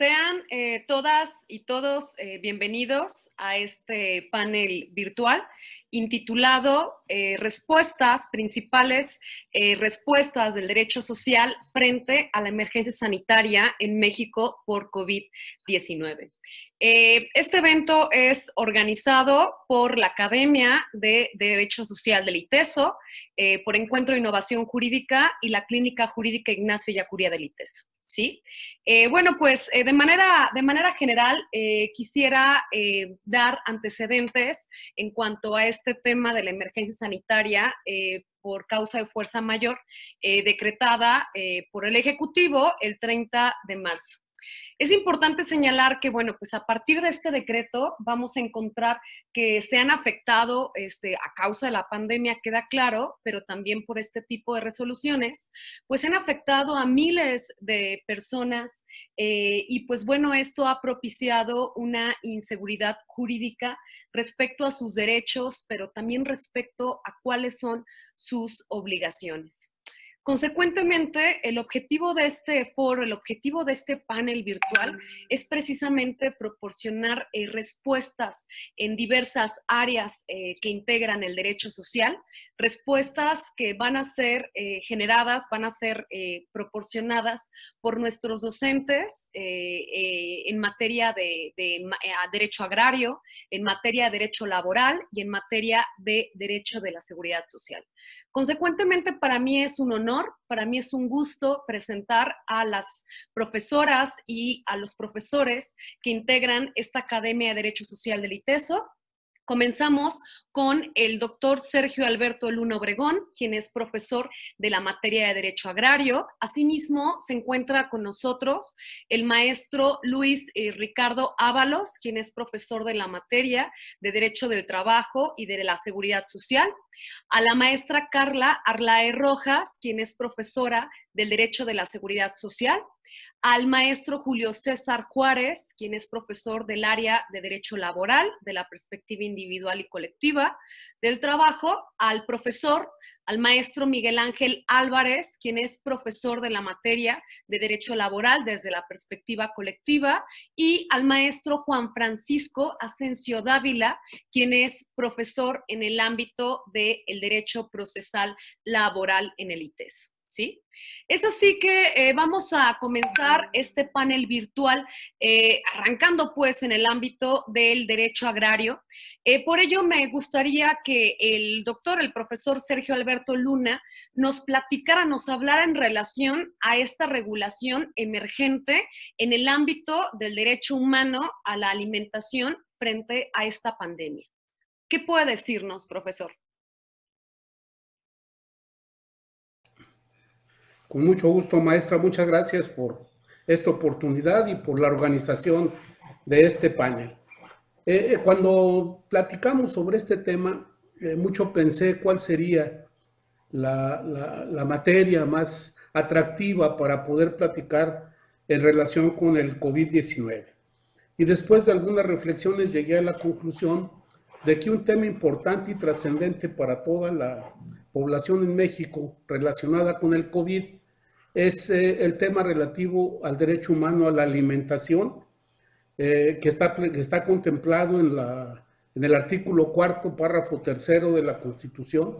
Sean eh, todas y todos eh, bienvenidos a este panel virtual intitulado eh, Respuestas principales, respuestas del derecho social frente a la emergencia sanitaria en México por COVID-19. este evento es organizado por la Academia de Derecho Social del ITESO, por Encuentro de Innovación Jurídica y la Clínica Jurídica Ignacio Yacuría del ITESO. ¿Sí? Eh, bueno, pues eh, de, manera, de manera general eh, quisiera dar antecedentes en cuanto a este tema de la emergencia sanitaria por causa de fuerza mayor decretada por el Ejecutivo el 30 de marzo. Es importante señalar que, bueno, pues a partir de este decreto vamos a encontrar que se han afectado este, a causa de la pandemia, queda claro, pero también por este tipo de resoluciones, pues han afectado a miles de personas eh, y pues bueno, esto ha propiciado una inseguridad jurídica respecto a sus derechos, pero también respecto a cuáles son sus obligaciones. Consecuentemente, el objetivo de este foro, el objetivo de este panel virtual es precisamente proporcionar eh, respuestas en diversas áreas eh, que integran el derecho social, respuestas que van a ser eh, generadas, van a ser proporcionadas por nuestros docentes en materia de, de derecho agrario, en materia de derecho laboral y en materia de derecho de la seguridad social. Consecuentemente, para mí es un honor, para mí es un gusto presentar a las profesoras y a los profesores que integran esta Academia de Derecho Social del ITESO. Comenzamos con el doctor Sergio Alberto Luna Obregón, quien es profesor de la materia de Derecho Agrario. Asimismo, se encuentra con nosotros el maestro Luis eh, Ricardo Ábalos, quien es profesor de la materia de Derecho del Trabajo y de la Seguridad Social. A la maestra Carla Arlae Rojas, quien es profesora del Derecho de la Seguridad Social al maestro Julio César Juárez, quien es profesor del área de Derecho Laboral, de la perspectiva individual y colectiva del trabajo, al profesor, al maestro Miguel Ángel Álvarez, quien es profesor de la materia de Derecho Laboral desde la perspectiva colectiva, y al maestro Juan Francisco Asensio Dávila, quien es profesor en el ámbito del Derecho Procesal Laboral en el ITESO. ¿Sí? Es así que eh, vamos a comenzar este panel virtual, eh, arrancando pues en el ámbito del derecho agrario. Eh, por ello me gustaría que el doctor, el profesor Sergio Alberto Luna, nos platicara, nos hablara en relación a esta regulación emergente en el ámbito del derecho humano a la alimentación frente a esta pandemia. ¿Qué puede decirnos, profesor? Con mucho gusto, maestra. Muchas gracias por esta oportunidad y por la organización de este panel. Eh, eh, cuando platicamos sobre este tema, eh, mucho pensé cuál sería la, la, materia más atractiva para poder platicar en relación con el COVID-19. Y después de algunas reflexiones llegué a la conclusión de que un tema importante y trascendente para toda la población en México relacionada con el COVID es eh, el tema relativo al derecho humano a la alimentación, eh, que, está, está contemplado en, la, en el artículo cuarto, párrafo tercero de la Constitución,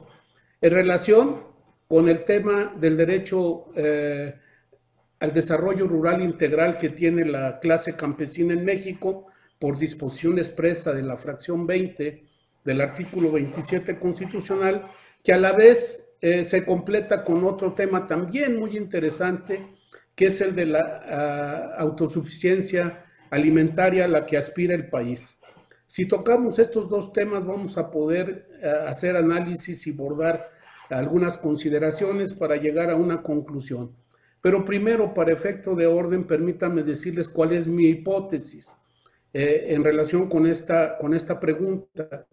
en relación con el tema del derecho eh, al desarrollo rural integral que tiene la clase campesina en México por disposición expresa de la fracción 20 del artículo 27 constitucional, que a la vez eh, se completa con otro tema también muy interesante, que es el de la ah, autosuficiencia alimentaria a la que aspira el país. Si tocamos estos dos temas, vamos a poder ah, hacer análisis y bordar algunas consideraciones para llegar a una conclusión. Pero primero, para efecto de orden, permítanme decirles cuál es mi hipótesis. eh, en relación con esta, con esta pregunta.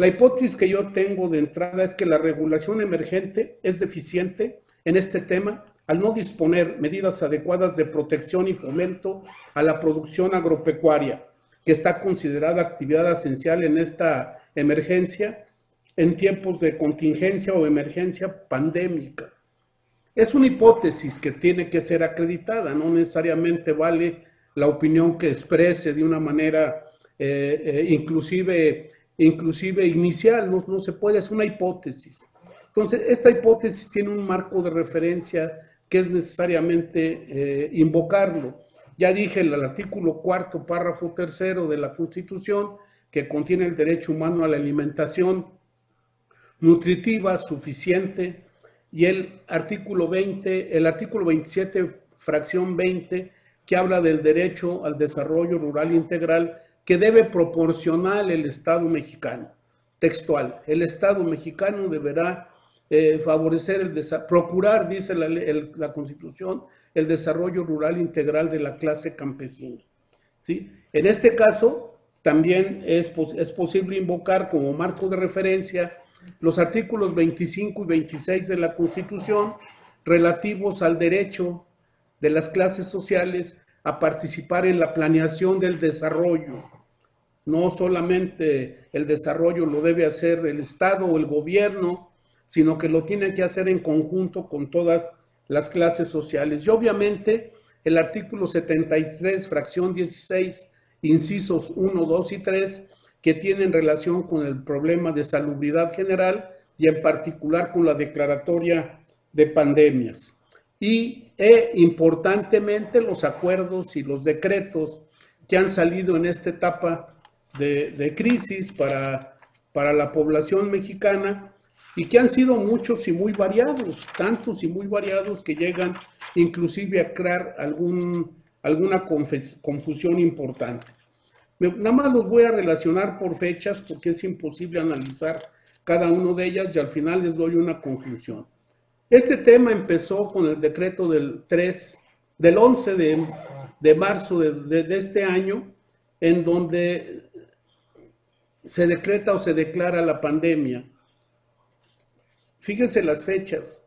La hipótesis que yo tengo de entrada es que la regulación emergente es deficiente en este tema al no disponer medidas adecuadas de protección y fomento a la producción agropecuaria, que está considerada actividad esencial en esta emergencia en tiempos de contingencia o emergencia pandémica. Es una hipótesis que tiene que ser acreditada, no necesariamente vale la opinión que exprese de una manera eh, eh, inclusive, inclusive inicial, no, no se puede, es una hipótesis. Entonces, esta hipótesis tiene un marco de referencia que es necesariamente eh, invocarlo. Ya dije el artículo cuarto, párrafo tercero de la Constitución, que contiene el derecho humano a la alimentación nutritiva suficiente, y el artículo 20, el artículo 27, fracción 20, que habla del derecho al desarrollo rural integral que debe proporcionar el Estado mexicano. Textual, el Estado mexicano deberá eh, favorecer el procurar, dice la, la, Constitución, el desarrollo rural integral de la clase campesina. ¿sí? En este caso, también es, es posible invocar como marco de referencia los artículos 25 y 26 de la Constitución relativos al derecho de las clases sociales a participar en la planeación del desarrollo. No solamente el desarrollo lo debe hacer el Estado o el gobierno, sino que lo tiene que hacer en conjunto con todas las clases sociales. Y obviamente el artículo 73, fracción 16, incisos 1, 2 y 3, que tienen relación con el problema de salubridad general y en particular con la declaratoria de pandemias. Y e, importantemente los acuerdos y los decretos que han salido en esta etapa de, de crisis para, para la población mexicana y que han sido muchos y muy variados, tantos y muy variados que llegan inclusive a crear algún, alguna confusión importante. Nada más los voy a relacionar por fechas porque es imposible analizar cada uno de ellas y al final les doy una conclusión. Este tema empezó con el decreto del 3, del 11 de, marzo de este año, en donde se decreta o se declara la pandemia Fíjense las fechas.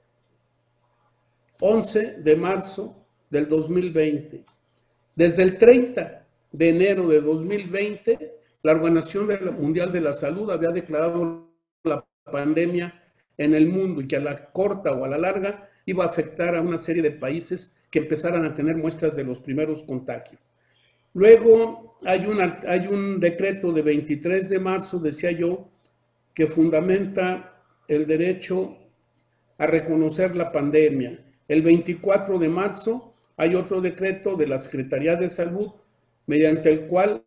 11 de marzo del 2020. Desde el 30 de enero de 2020, la Organización Mundial de la Salud había declarado la pandemia en el mundo y que a la corta o a la larga iba a afectar a una serie de países que empezaran a tener muestras de los primeros contagios. Luego hay, hay un decreto de 23 de marzo, decía yo, que fundamenta el derecho a reconocer la pandemia. El 24 de marzo hay otro decreto de la Secretaría de Salud mediante el cual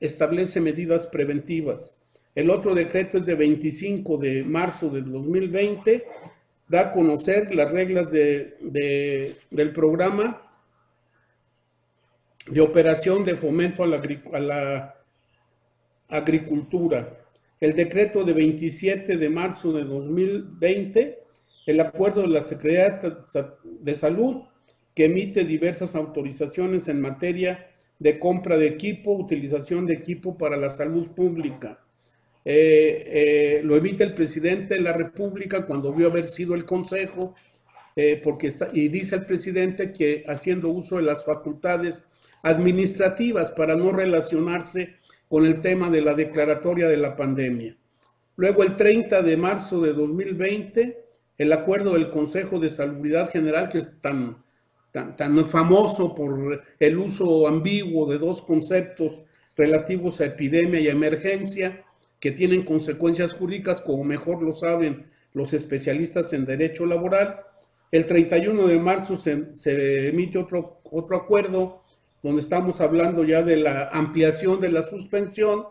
establece medidas preventivas. El otro decreto es de 25 de marzo de 2020, da a conocer las reglas de, del programa de operación de fomento a la, a la agricultura el decreto de 27 de marzo de 2020, el acuerdo de la Secretaría de Salud que emite diversas autorizaciones en materia de compra de equipo, utilización de equipo para la salud pública. Eh, eh, lo emite el presidente de la República cuando vio haber sido el Consejo, eh, porque está, y dice el presidente que haciendo uso de las facultades administrativas para no relacionarse con el tema de la declaratoria de la pandemia. Luego, el 30 de marzo de 2020, el acuerdo del Consejo de Salubridad General, que es tan, tan, tan famoso por el uso ambiguo de dos conceptos relativos a epidemia y emergencia, que tienen consecuencias jurídicas, como mejor lo saben los especialistas en derecho laboral. El 31 de marzo se, se emite otro, otro acuerdo donde estamos hablando ya de la ampliación de la suspensión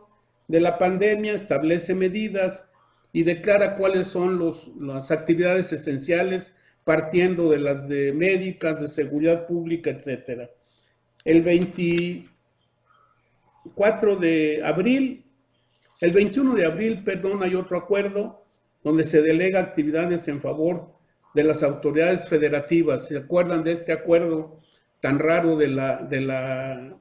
de la pandemia, establece medidas y declara cuáles son las actividades esenciales partiendo de las de médicas, de seguridad pública, etcétera. El 24 de abril, el 21 de abril, perdón, hay otro acuerdo donde se delega actividades en favor de las autoridades federativas. ¿Se acuerdan de este acuerdo tan raro del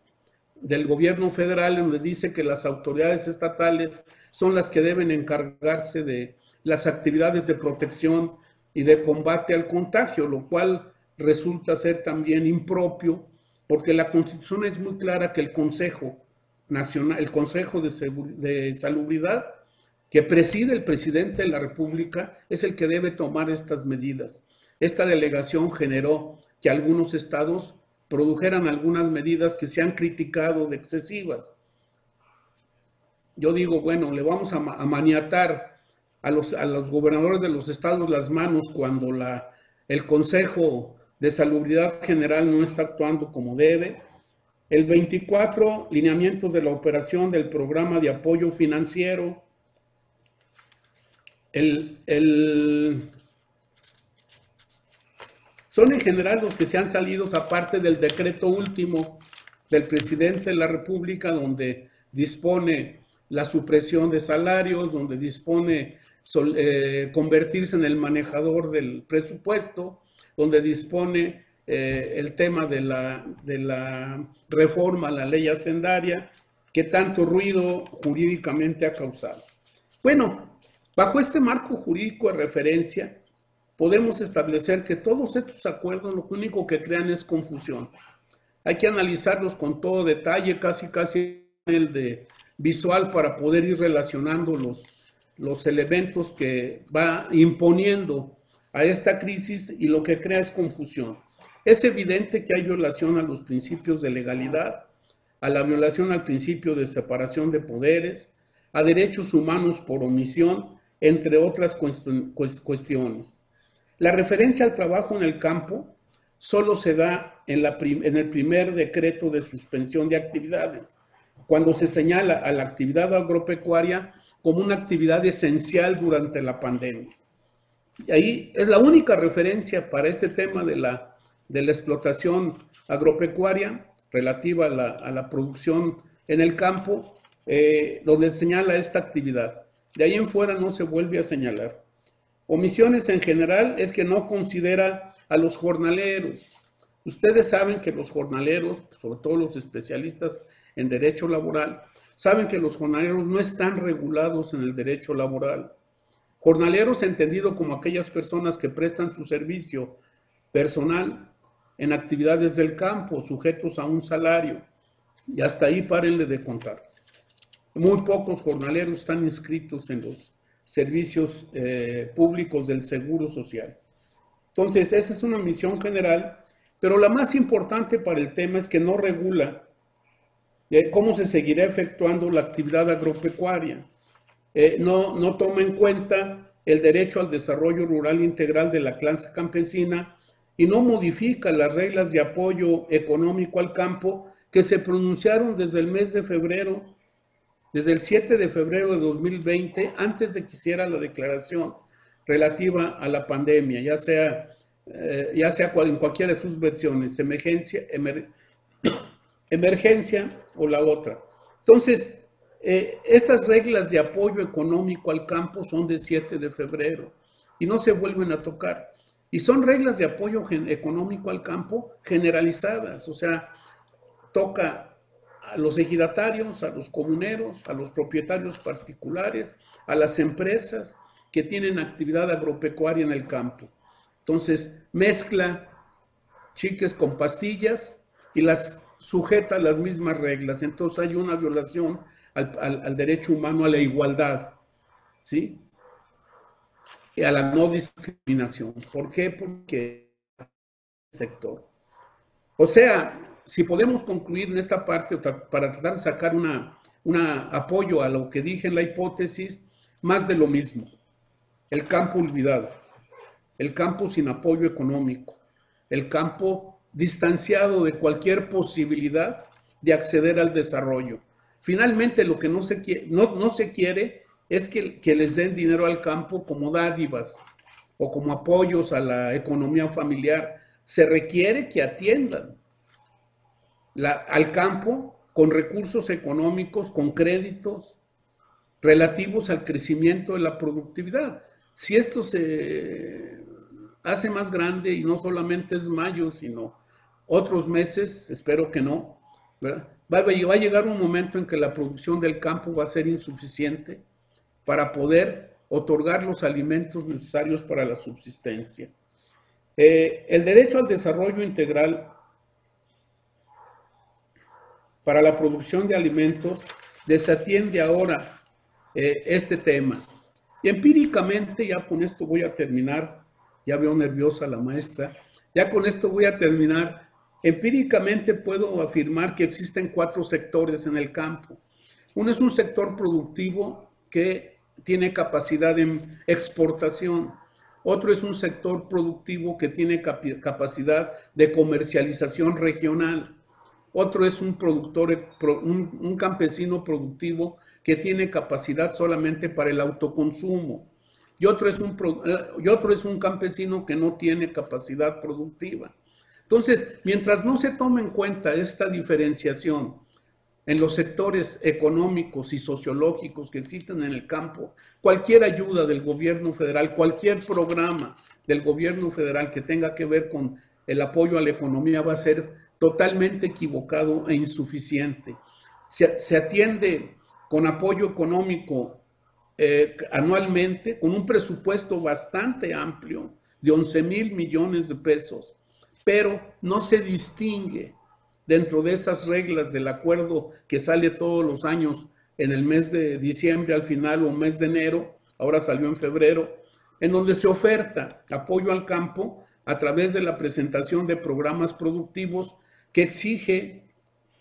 gobierno federal, donde dice que las autoridades estatales son las que deben encargarse de las actividades de protección y de combate al contagio, lo cual resulta ser también impropio, porque la Constitución es muy clara que el Consejo Nacional, el Consejo de, Salubridad, que preside el presidente de la República, es el que debe tomar estas medidas. Esta delegación generó que algunos estados produjeran algunas medidas que se han criticado de excesivas. Yo digo, bueno, le vamos a, maniatar a los, a los gobernadores de los estados las manos cuando la, el Consejo de Salubridad General no está actuando como debe. El 24, lineamientos de la operación del programa de apoyo financiero. El, el son en general los que se han salido, aparte del decreto último del presidente de la República, donde dispone la supresión de salarios, donde dispone eh, convertirse en el manejador del presupuesto, donde dispone eh, el tema de la, de la reforma a la ley hacendaria, que tanto ruido jurídicamente ha causado. Bueno, bajo este marco jurídico de referencia, podemos establecer que todos estos acuerdos lo único que crean es confusión. Hay que analizarlos con todo detalle, casi casi el de visual para poder ir relacionando los, los elementos que va imponiendo a esta crisis y lo que crea es confusión. Es evidente que hay violación a los principios de legalidad, a la violación al principio de separación de poderes, a derechos humanos por omisión, entre otras cuestiones. La referencia al trabajo en el campo solo se da en, el primer decreto de suspensión de actividades, cuando se señala a la actividad agropecuaria como una actividad esencial durante la pandemia. Y ahí es la única referencia para este tema de la, de la explotación agropecuaria relativa a la, producción en el campo, eh, donde señala esta actividad. De ahí en fuera no se vuelve a señalar. Omisiones en general es que no considera a los jornaleros. Ustedes saben que los jornaleros, sobre todo los especialistas en derecho laboral, saben que los jornaleros no están regulados en el derecho laboral. Jornaleros entendido como aquellas personas que prestan su servicio personal en actividades del campo, sujetos a un salario. Y hasta ahí párenle de contar. Muy pocos jornaleros están inscritos en los servicios eh, públicos del Seguro Social. Entonces, esa es una misión general, pero la más importante para el tema es que no regula eh, cómo se seguirá efectuando la actividad agropecuaria. Eh, no, no toma en cuenta el derecho al desarrollo rural integral de la clase campesina y no modifica las reglas de apoyo económico al campo que se pronunciaron desde el mes de febrero desde el 7 de febrero de 2020, antes de que hiciera la declaración relativa a la pandemia, ya sea, eh, ya sea en cualquiera de sus versiones, emergencia, emergencia o la otra. Entonces, eh, estas reglas de apoyo económico al campo son de 7 de febrero y no se vuelven a tocar. Y son reglas de apoyo económico al campo generalizadas, o sea, toca a los ejidatarios, a los comuneros, a los propietarios particulares, a las empresas que tienen actividad agropecuaria en el campo. Entonces, mezcla chiques con pastillas y las sujeta a las mismas reglas. Entonces hay una violación al, derecho humano a la igualdad, ¿sí? A la no discriminación. ¿Por qué? Porque sector. O sea, si podemos concluir en esta parte para tratar de sacar un apoyo a lo que dije en la hipótesis, más de lo mismo. El campo olvidado, el campo sin apoyo económico, el campo distanciado de cualquier posibilidad de acceder al desarrollo. Finalmente, lo que no se quiere, no, se quiere es que, que les den dinero al campo como dádivas o como apoyos a la economía familiar. Se requiere que atiendan al campo con recursos económicos, con créditos relativos al crecimiento de la productividad. Si esto se hace más grande y no solamente es mayo, sino otros meses, espero que no, va a llegar un momento en que la producción del campo va a ser insuficiente para poder otorgar los alimentos necesarios para la subsistencia. Eh, el derecho al desarrollo integral para la producción de alimentos desatiende ahora eh, este tema. Y empíricamente, ya con esto voy a terminar, ya veo nerviosa la maestra, ya con esto voy a terminar. Empíricamente puedo afirmar que existen cuatro sectores en el campo. Uno es un sector productivo que tiene capacidad de exportación. Otro es un sector productivo que tiene capacidad de comercialización regional. Otro es un productor, un, campesino productivo que tiene capacidad solamente para el autoconsumo. Y otro, es un, eh, y otro es un campesino que no tiene capacidad productiva. Entonces, mientras no se tome en cuenta esta diferenciación en los sectores económicos y sociológicos que existen en el campo, cualquier ayuda del gobierno federal, cualquier programa del gobierno federal que tenga que ver con el apoyo a la economía va a ser totalmente equivocado e insuficiente. Se, atiende con apoyo económico eh, anualmente, con un presupuesto bastante amplio de 11 mil millones de pesos, pero no se distingue dentro de esas reglas del acuerdo que sale todos los años en el mes de diciembre al final o mes de enero, ahora salió en febrero, en donde se oferta apoyo al campo a través de la presentación de programas productivos que exige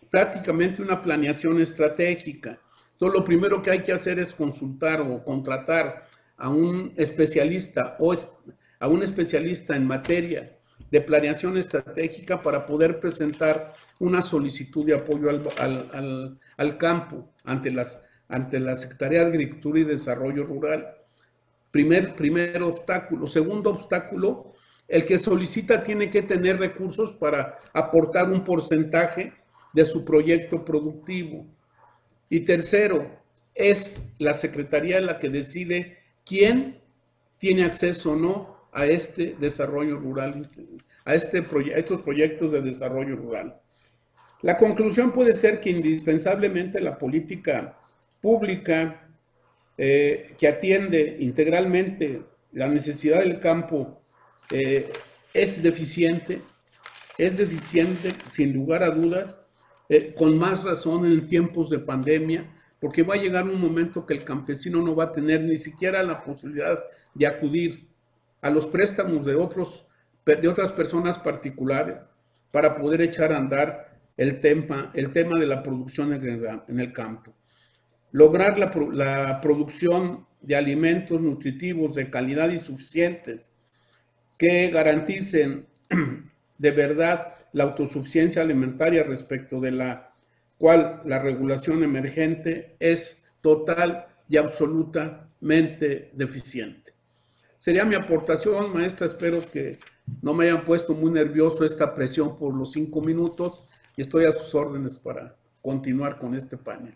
prácticamente una planeación estratégica. Entonces, lo primero que hay que hacer es consultar o contratar a un especialista o a un especialista en materia de planeación estratégica para poder presentar una solicitud de apoyo al, campo ante, las, ante la Secretaría de Agricultura y Desarrollo Rural. Primer, primer obstáculo. Segundo obstáculo, el que solicita tiene que tener recursos para aportar un porcentaje de su proyecto productivo. Y tercero, es la Secretaría la que decide quién tiene acceso o no a este desarrollo rural, a, este a estos proyectos de desarrollo rural. La conclusión puede ser que indispensablemente la política pública eh, que atiende integralmente la necesidad del campo eh, es deficiente, es deficiente sin lugar a dudas, eh, con más razón en tiempos de pandemia, porque va a llegar un momento que el campesino no va a tener ni siquiera la posibilidad de acudir a los préstamos de, otros, de otras personas particulares para poder echar a andar el tema, el tema de la producción en el, campo. Lograr la, la, producción de alimentos nutritivos de calidad y suficientes que garanticen de verdad la autosuficiencia alimentaria respecto de la cual la regulación emergente es total y absolutamente deficiente. Sería mi aportación, maestra. Espero que no me hayan puesto muy nervioso esta presión por los cinco minutos y estoy a sus órdenes para continuar con este panel.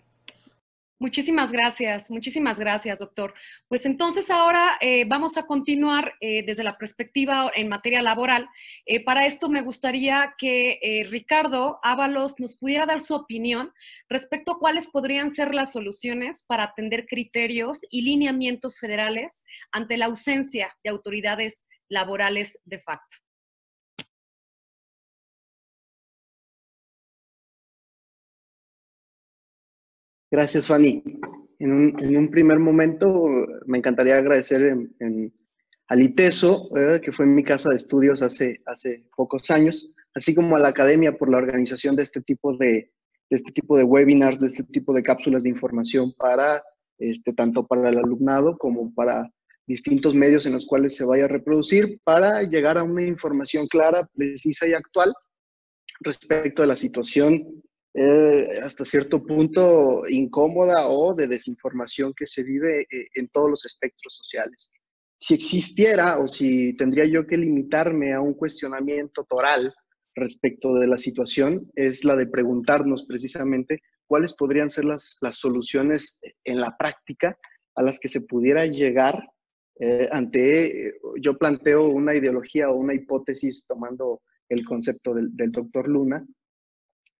Muchísimas gracias, muchísimas gracias, doctor. Pues entonces ahora eh, vamos a continuar eh, desde la perspectiva en materia laboral. Eh, para esto me gustaría que Ricardo Ábalos nos pudiera dar su opinión respecto a cuáles podrían ser las soluciones para atender criterios y lineamientos federales ante la ausencia de autoridades laborales de facto. Gracias, Fanny. En un, primer momento me encantaría agradecer al ITESO, que fue en mi casa de estudios hace, hace pocos años, así como a la academia por la organización de este tipo de, este tipo de webinars, de este tipo de cápsulas de información para este, tanto para el alumnado como para distintos medios en los cuales se vaya a reproducir para llegar a una información clara, precisa y actual respecto a la situación eh, hasta cierto punto incómoda o de desinformación que se vive eh, en todos los espectros sociales. Si existiera o si tendría yo que limitarme a un cuestionamiento toral respecto de la situación, es la de preguntarnos precisamente cuáles podrían ser las, las soluciones en la práctica a las que se pudiera llegar eh, ante, yo planteo una ideología o una hipótesis tomando el concepto del, del doctor Luna,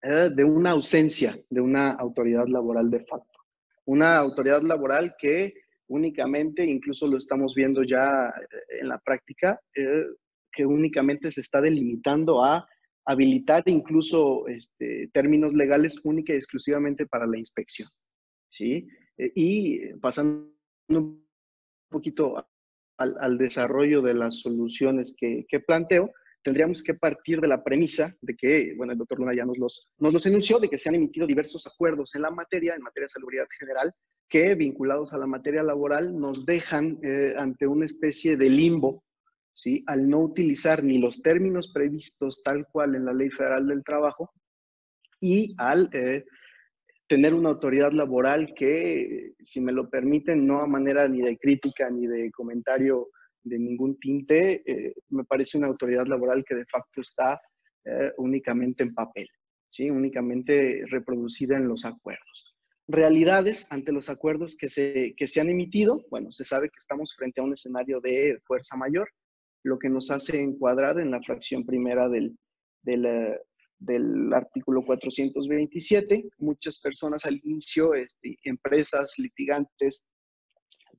eh, de una ausencia de una autoridad laboral de facto. Una autoridad laboral que únicamente, incluso lo estamos viendo ya en la práctica, que únicamente se está delimitando a habilitar incluso este, términos legales única y exclusivamente para la inspección. ¿sí? Eh, y pasando un poquito al, desarrollo de las soluciones que, planteo, tendríamos que partir de la premisa de que, bueno, el doctor Luna ya nos los, nos los enunció, de que se han emitido diversos acuerdos en la materia, en materia de salubridad general, que vinculados a la materia laboral nos dejan eh, ante una especie de limbo ¿sí? al no utilizar ni los términos previstos tal cual en la Ley Federal del Trabajo y al eh, tener una autoridad laboral que, si me lo permiten, no a manera ni de crítica ni de comentario de ningún tinte, eh, me parece una autoridad laboral que de facto está eh, únicamente en papel, ¿sí? únicamente reproducida en los acuerdos. Realidades ante los acuerdos que se, que se han emitido, bueno, se sabe que estamos frente a un escenario de fuerza mayor, lo que nos hace encuadrar en la fracción primera del, del, eh, del artículo 427. Muchas personas al inicio, este, empresas, litigantes,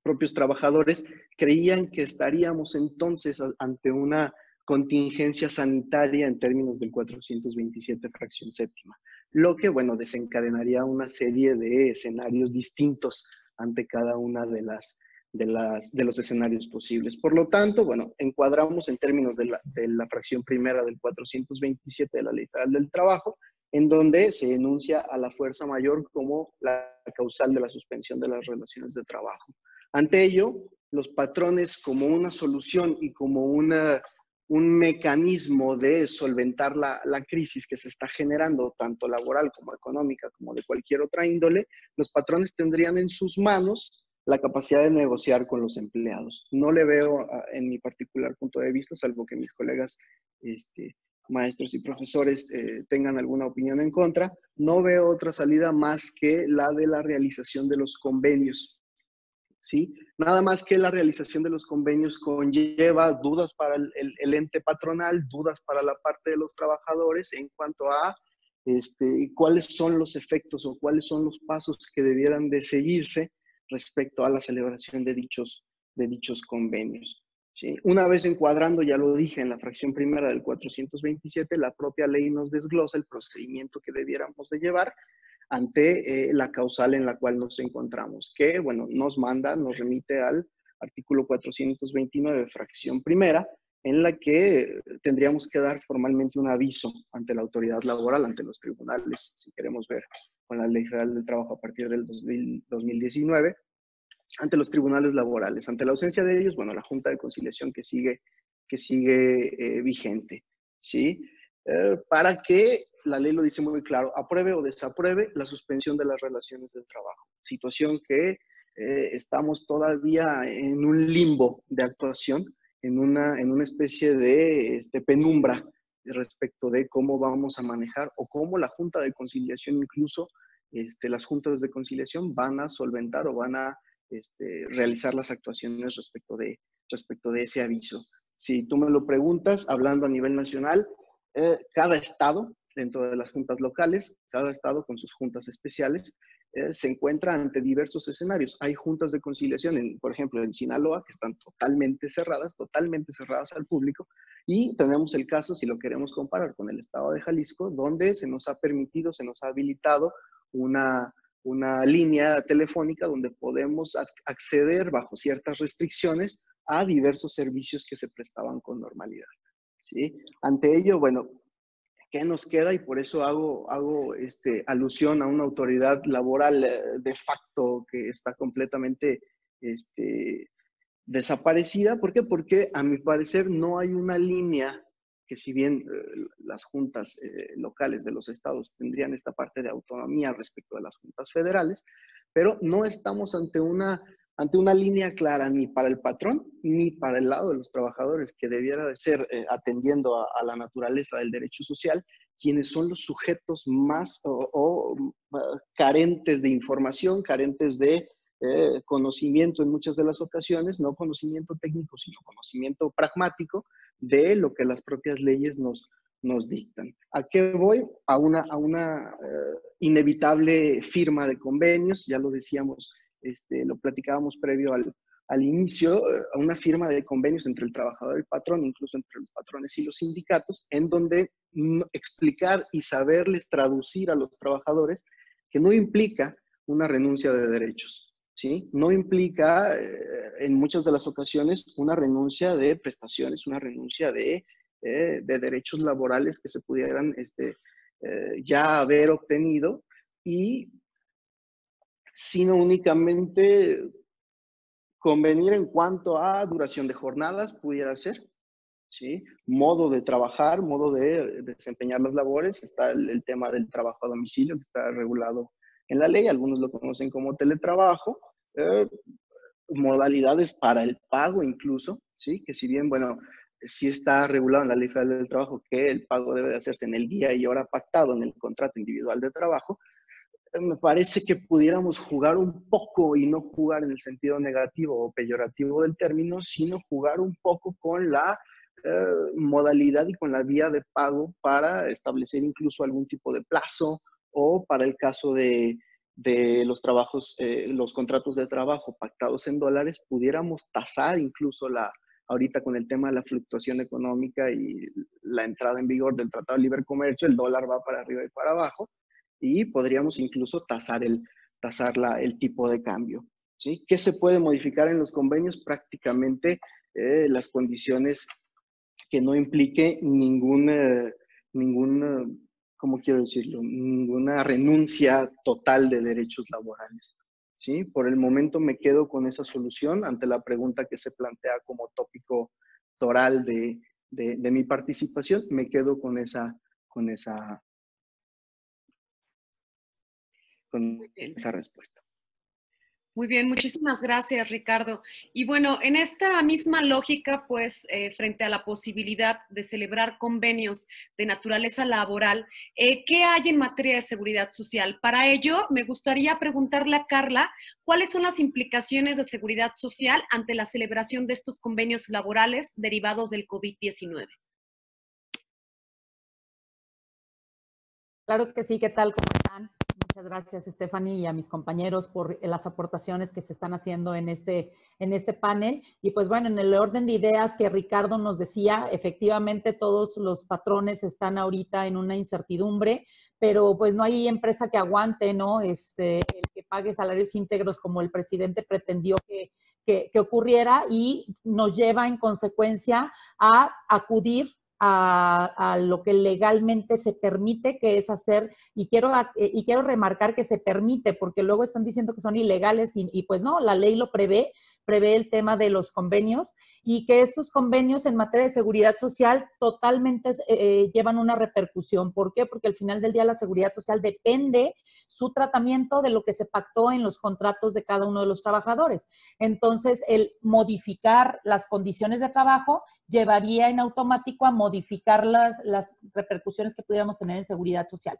propios trabajadores, creían que estaríamos entonces ante una contingencia sanitaria en términos del 427 fracción séptima, lo que, bueno, desencadenaría una serie de escenarios distintos ante cada una de las de, las, de los escenarios posibles. Por lo tanto, bueno, encuadramos en términos de la, de la fracción primera del 427 de la Ley Federal del Trabajo, en donde se enuncia a la fuerza mayor como la causal de la suspensión de las relaciones de trabajo. Ante ello, los patrones como una solución y como un mecanismo de solventar la, la, crisis que se está generando, tanto laboral como económica, como de cualquier otra índole, los patrones tendrían en sus manos la capacidad de negociar con los empleados. No le veo en mi particular punto de vista, salvo que mis colegas este, maestros y profesores eh, tengan alguna opinión en contra, no veo otra salida más que la de la realización de los convenios. ¿Sí? Nada más que la realización de los convenios conlleva dudas para el, ente patronal, dudas para la parte de los trabajadores en cuanto a este, cuáles son los efectos o cuáles son los pasos que debieran de seguirse respecto a la celebración de dichos, de dichos convenios. ¿sí? Una vez encuadrando, ya lo dije en la fracción primera del 427, la propia ley nos desglosa el procedimiento que debiéramos de llevar ante eh, la causal en la cual nos encontramos, que, bueno, nos manda, nos remite al artículo 429, fracción primera, en la que tendríamos que dar formalmente un aviso ante la autoridad laboral, ante los tribunales, si queremos ver con la Ley Federal del Trabajo a partir del 2019, ante los tribunales laborales. Ante la ausencia de ellos, bueno, la Junta de Conciliación que sigue, eh, vigente, ¿sí? Eh, para que, la ley lo dice muy claro, apruebe o desapruebe la suspensión de las relaciones de trabajo. Situación que eh, estamos todavía en un limbo de actuación en una, en una especie de este, penumbra respecto de cómo vamos a manejar o cómo la Junta de Conciliación, incluso este, las juntas de conciliación, van a solventar o van a este, realizar las actuaciones respecto de, respecto de ese aviso. Si tú me lo preguntas, hablando a nivel nacional, eh, cada estado, dentro de las juntas locales, cada estado con sus juntas especiales, eh, se encuentra ante diversos escenarios. Hay juntas de conciliación, en, por ejemplo, en Sinaloa, que están totalmente cerradas, totalmente cerradas al público, y tenemos el caso, si lo queremos comparar con el estado de Jalisco, donde se nos ha permitido, se nos ha habilitado una, una línea telefónica donde podemos acceder bajo ciertas restricciones a diversos servicios que se prestaban con normalidad. ¿sí? Ante ello, bueno, qué nos queda y por eso hago, hago este, alusión a una autoridad laboral eh, de facto que está completamente este, desaparecida. ¿Por qué? Porque a mi parecer no hay una línea que si bien eh, las juntas eh, locales de los estados tendrían esta parte de autonomía respecto a las juntas federales, pero no estamos ante una ante una línea clara ni para el patrón ni para el lado de los trabajadores, que debiera de ser eh, atendiendo a, la naturaleza del derecho social, quienes son los sujetos más o, carentes de información, carentes de eh, conocimiento en muchas de las ocasiones, no conocimiento técnico, sino conocimiento pragmático de lo que las propias leyes nos, nos dictan. ¿A qué voy? A una, a una eh, inevitable firma de convenios, ya lo decíamos, este, lo platicábamos previo al, inicio, a una firma de convenios entre el trabajador y el patrón, incluso entre los patrones y los sindicatos, en donde explicar y saberles traducir a los trabajadores que no implica una renuncia de derechos, ¿sí? No implica, eh, en muchas de las ocasiones, una renuncia de prestaciones, una renuncia de eh, de derechos laborales que se pudieran este, eh, ya haber obtenido y sino únicamente convenir en cuanto a duración de jornadas pudiera ser, ¿sí? Modo de trabajar, modo de desempeñar las labores, está el, tema del trabajo a domicilio que está regulado en la ley, algunos lo conocen como teletrabajo, eh, modalidades para el pago incluso, ¿sí? Que si bien, bueno, sí está regulado en la Ley Federal del Trabajo que el pago debe de hacerse en el día y hora pactado en el contrato individual de trabajo, me parece que pudiéramos jugar un poco y no jugar en el sentido negativo o peyorativo del término, sino jugar un poco con la eh, modalidad y con la vía de pago para establecer incluso algún tipo de plazo o para el caso de, de los trabajos, eh, los contratos de trabajo pactados en dólares, pudiéramos tasar incluso la, ahorita con el tema de la fluctuación económica y la entrada en vigor del Tratado de Libre Comercio, el dólar va para arriba y para abajo y podríamos incluso tasar el, tasar el tipo de cambio. ¿sí? ¿Qué se puede modificar en los convenios? Prácticamente eh, las condiciones que no implique ningún, eh, ningún, ¿cómo quiero decirlo? Ninguna renuncia total de derechos laborales. ¿sí? Por el momento me quedo con esa solución ante la pregunta que se plantea como tópico toral de, de, mi participación, me quedo con esa, con esa, con esa respuesta. Muy bien, muchísimas gracias, Ricardo. Y bueno, en esta misma lógica, pues, eh, frente a la posibilidad de celebrar convenios de naturaleza laboral, eh, ¿qué hay en materia de seguridad social? Para ello, me gustaría preguntarle a Carla, ¿cuáles son las implicaciones de seguridad social ante la celebración de estos convenios laborales derivados del COVID-19? Claro que sí, ¿qué tal? ¿Cómo están? Muchas gracias, Stephanie, y a mis compañeros por las aportaciones que se están haciendo en este, en este panel. Y pues bueno, en el orden de ideas que Ricardo nos decía, efectivamente todos los patrones están ahorita en una incertidumbre, pero pues no hay empresa que aguante, ¿no? Este, el que pague salarios íntegros como el presidente pretendió que, que, que ocurriera y nos lleva en consecuencia a acudir a, lo que legalmente se permite, que es hacer, y quiero, y quiero remarcar que se permite, porque luego están diciendo que son ilegales y, y pues no, la ley lo prevé, prevé el tema de los convenios y que estos convenios en materia de seguridad social totalmente eh, llevan una repercusión. ¿Por qué? Porque al final del día la seguridad social depende su tratamiento de lo que se pactó en los contratos de cada uno de los trabajadores. Entonces, el modificar las condiciones de trabajo llevaría en automático a modificar las, las repercusiones que pudiéramos tener en seguridad social.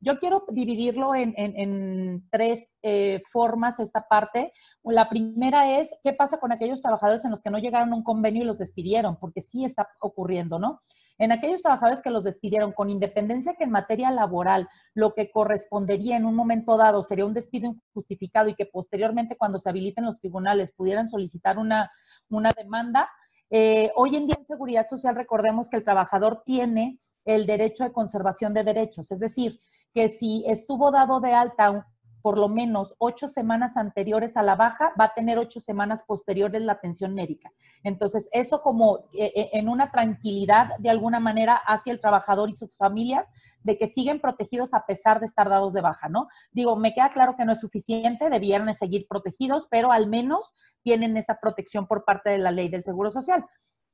Yo quiero dividirlo en, tres eh, formas esta parte. La primera es, ¿qué pasa con aquellos trabajadores en los que no llegaron a un convenio y los despidieron? Porque sí está ocurriendo, ¿no? En aquellos trabajadores que los despidieron, con independencia que en materia laboral lo que correspondería en un momento dado sería un despido injustificado y que posteriormente cuando se habiliten los tribunales pudieran solicitar una, una demanda, eh, hoy en día en seguridad social recordemos que el trabajador tiene el derecho de conservación de derechos, es decir, que si estuvo dado de alta por lo menos ocho semanas anteriores a la baja, va a tener ocho semanas posteriores la atención médica. Entonces, eso como eh, eh, en una tranquilidad de alguna manera hacia el trabajador y sus familias de que siguen protegidos a pesar de estar dados de baja, ¿no? Digo, me queda claro que no es suficiente, debieran seguir protegidos, pero al menos tienen esa protección por parte de la ley del Seguro Social.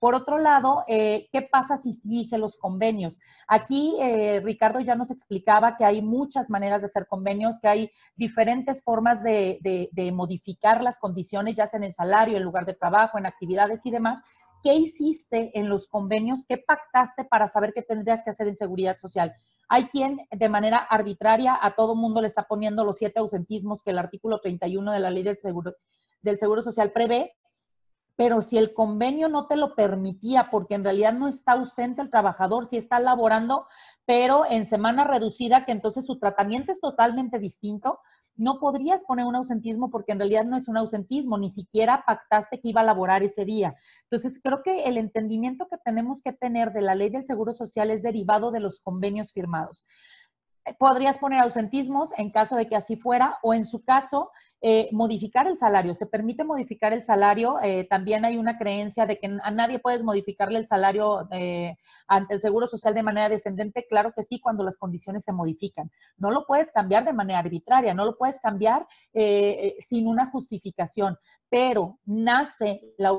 Por otro lado, eh, ¿qué pasa si dice los convenios? Aquí eh, Ricardo ya nos explicaba que hay muchas maneras de hacer convenios, que hay diferentes formas de, de modificar las condiciones, ya sea en el salario, en lugar de trabajo, en actividades y demás. ¿Qué hiciste en los convenios? ¿Qué pactaste para saber qué tendrías que hacer en seguridad social? Hay quien de manera arbitraria a todo mundo le está poniendo los siete ausentismos que el artículo 31 de la ley del seguro, del seguro social prevé, pero si el convenio no te lo permitía, porque en realidad no está ausente el trabajador, si está laborando, pero en semana reducida, que entonces su tratamiento es totalmente distinto, no podrías poner un ausentismo porque en realidad no es un ausentismo, ni siquiera pactaste que iba a laborar ese día. Entonces, creo que el entendimiento que tenemos que tener de la ley del Seguro Social es derivado de los convenios firmados podrías poner ausentismos en caso de que así fuera o en su caso eh, modificar el salario. Se permite modificar el salario. Eh, también hay una creencia de que a nadie puedes modificarle el salario eh, ante el Seguro Social de manera descendente. Claro que sí, cuando las condiciones se modifican. No lo puedes cambiar de manera arbitraria, no lo puedes cambiar sin una justificación, pero nace la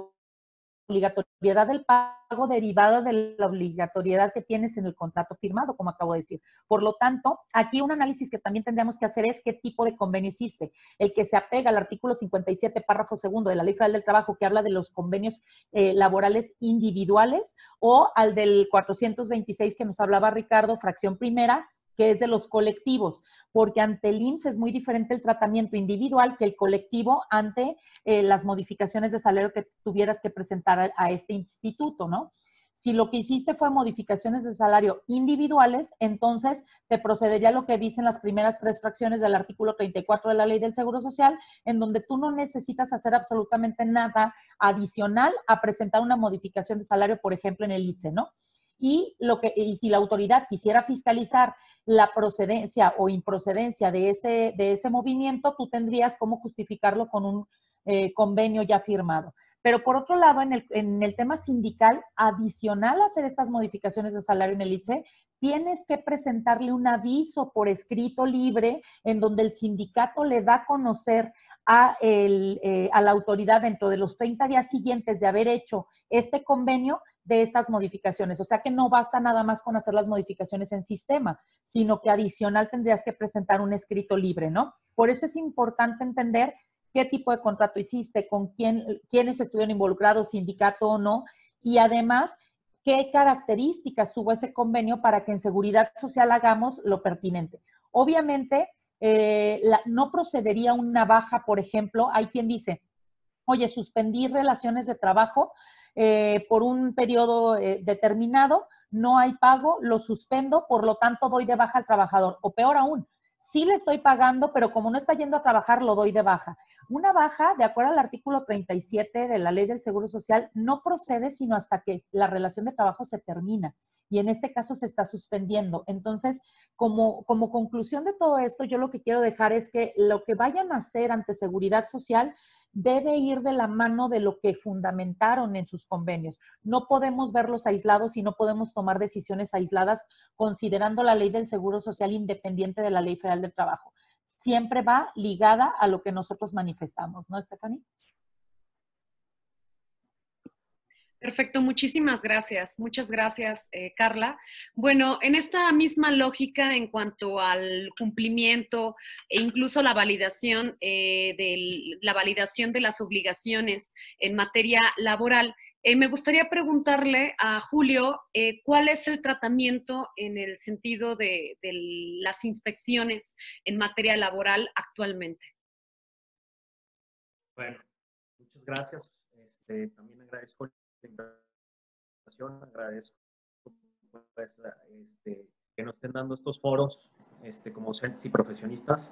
obligatoriedad del pago derivada de la obligatoriedad que tienes en el contrato firmado, como acabo de decir. Por lo tanto, aquí un análisis que también tendríamos que hacer es qué tipo de convenio hiciste. El que se apega al artículo 57, párrafo segundo de la Ley Federal del Trabajo, que habla de los convenios eh, laborales individuales, o al del 426 que nos hablaba Ricardo, fracción primera, que es de los colectivos, porque ante el IMSS es muy diferente el tratamiento individual que el colectivo ante eh, las modificaciones de salario que tuvieras que presentar a, este instituto, ¿no? Si lo que hiciste fue modificaciones de salario individuales, entonces te procedería lo que dicen las primeras tres fracciones del artículo 34 de la Ley del Seguro Social, en donde tú no necesitas hacer absolutamente nada adicional a presentar una modificación de salario, por ejemplo, en el ITSE, ¿no? Y, lo que, y si la autoridad quisiera fiscalizar la procedencia o improcedencia de ese, de ese movimiento, tú tendrías cómo justificarlo con un eh, convenio ya firmado. Pero por otro lado, en el, en el, tema sindical, adicional a hacer estas modificaciones de salario en el ITSE, tienes que presentarle un aviso por escrito libre en donde el sindicato le da a conocer a, el, eh, a la autoridad dentro de los 30 días siguientes de haber hecho este convenio de estas modificaciones. O sea que no basta nada más con hacer las modificaciones en sistema, sino que adicional tendrías que presentar un escrito libre, ¿no? Por eso es importante entender qué tipo de contrato hiciste, con quién, quiénes estuvieron involucrados, sindicato o no, y además qué características tuvo ese convenio para que en seguridad social hagamos lo pertinente. Obviamente, eh, no procedería una baja, por ejemplo, hay quien dice, oye, suspendí relaciones de trabajo eh, por un periodo eh, determinado, no hay pago, lo suspendo, por lo tanto doy de baja al trabajador. O peor aún, sí le estoy pagando, pero como no está yendo a trabajar, lo doy de baja. Una baja, de acuerdo al artículo 37 de la ley del Seguro Social, no procede sino hasta que la relación de trabajo se termina y en este caso se está suspendiendo. Entonces, como, como conclusión de todo esto, yo lo que quiero dejar es que lo que vayan a hacer ante seguridad social debe ir de la mano de lo que fundamentaron en sus convenios. No podemos verlos aislados y no podemos tomar decisiones aisladas considerando la ley del Seguro Social independiente de la ley federal del trabajo. Siempre va ligada a lo que nosotros manifestamos, ¿no, Stephanie? Perfecto, muchísimas gracias. Muchas gracias, eh, Carla. Bueno, en esta misma lógica en cuanto al cumplimiento e incluso la validación, eh, la validación de las obligaciones en materia laboral, eh, me gustaría preguntarle a Julio cuál es el tratamiento en el sentido de, las inspecciones en materia laboral actualmente. Bueno, muchas gracias. Este, también agradezco invitación, agradezco pues, este, que nos estén dando estos foros este, como docentes y profesionistas.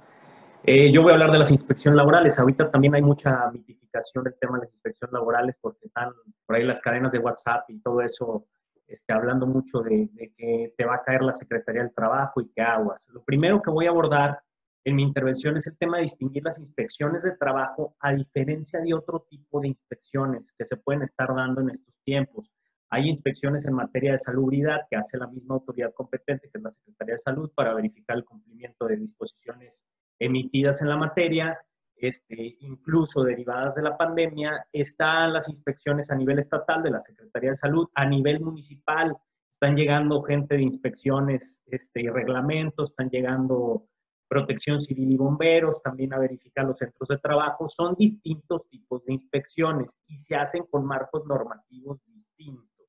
Eh, yo voy a hablar de las inspecciones laborales. Ahorita también hay mucha mitificación del tema de las inspecciones laborales porque están por ahí las cadenas de WhatsApp y todo eso este, hablando mucho de, de, que te va a caer la Secretaría del Trabajo y qué aguas. Lo primero que voy a abordar en mi intervención es el tema de distinguir las inspecciones de trabajo a diferencia de otro tipo de inspecciones que se pueden estar dando en estos tiempos. Hay inspecciones en materia de salubridad que hace la misma autoridad competente, que es la Secretaría de Salud, para verificar el cumplimiento de disposiciones emitidas en la materia, este, incluso derivadas de la pandemia. Están las inspecciones a nivel estatal de la Secretaría de Salud, a nivel municipal. Están llegando gente de inspecciones este, y reglamentos, están llegando protección civil y bomberos, también a verificar los centros de trabajo. Son distintos tipos de inspecciones y se hacen con marcos normativos distintos.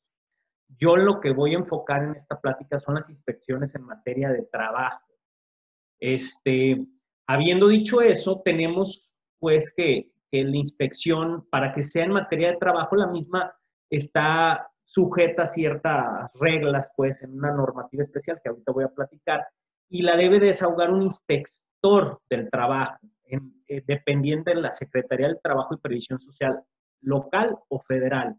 Yo lo que voy a enfocar en esta plática son las inspecciones en materia de trabajo. Este, habiendo dicho eso, tenemos pues que, que la inspección, para que sea en materia de trabajo, la misma está sujeta a ciertas reglas, pues, en una normativa especial que ahorita voy a platicar, y la debe desahogar un inspector del trabajo, en, eh, dependiente de la Secretaría del Trabajo y Previsión Social local o federal,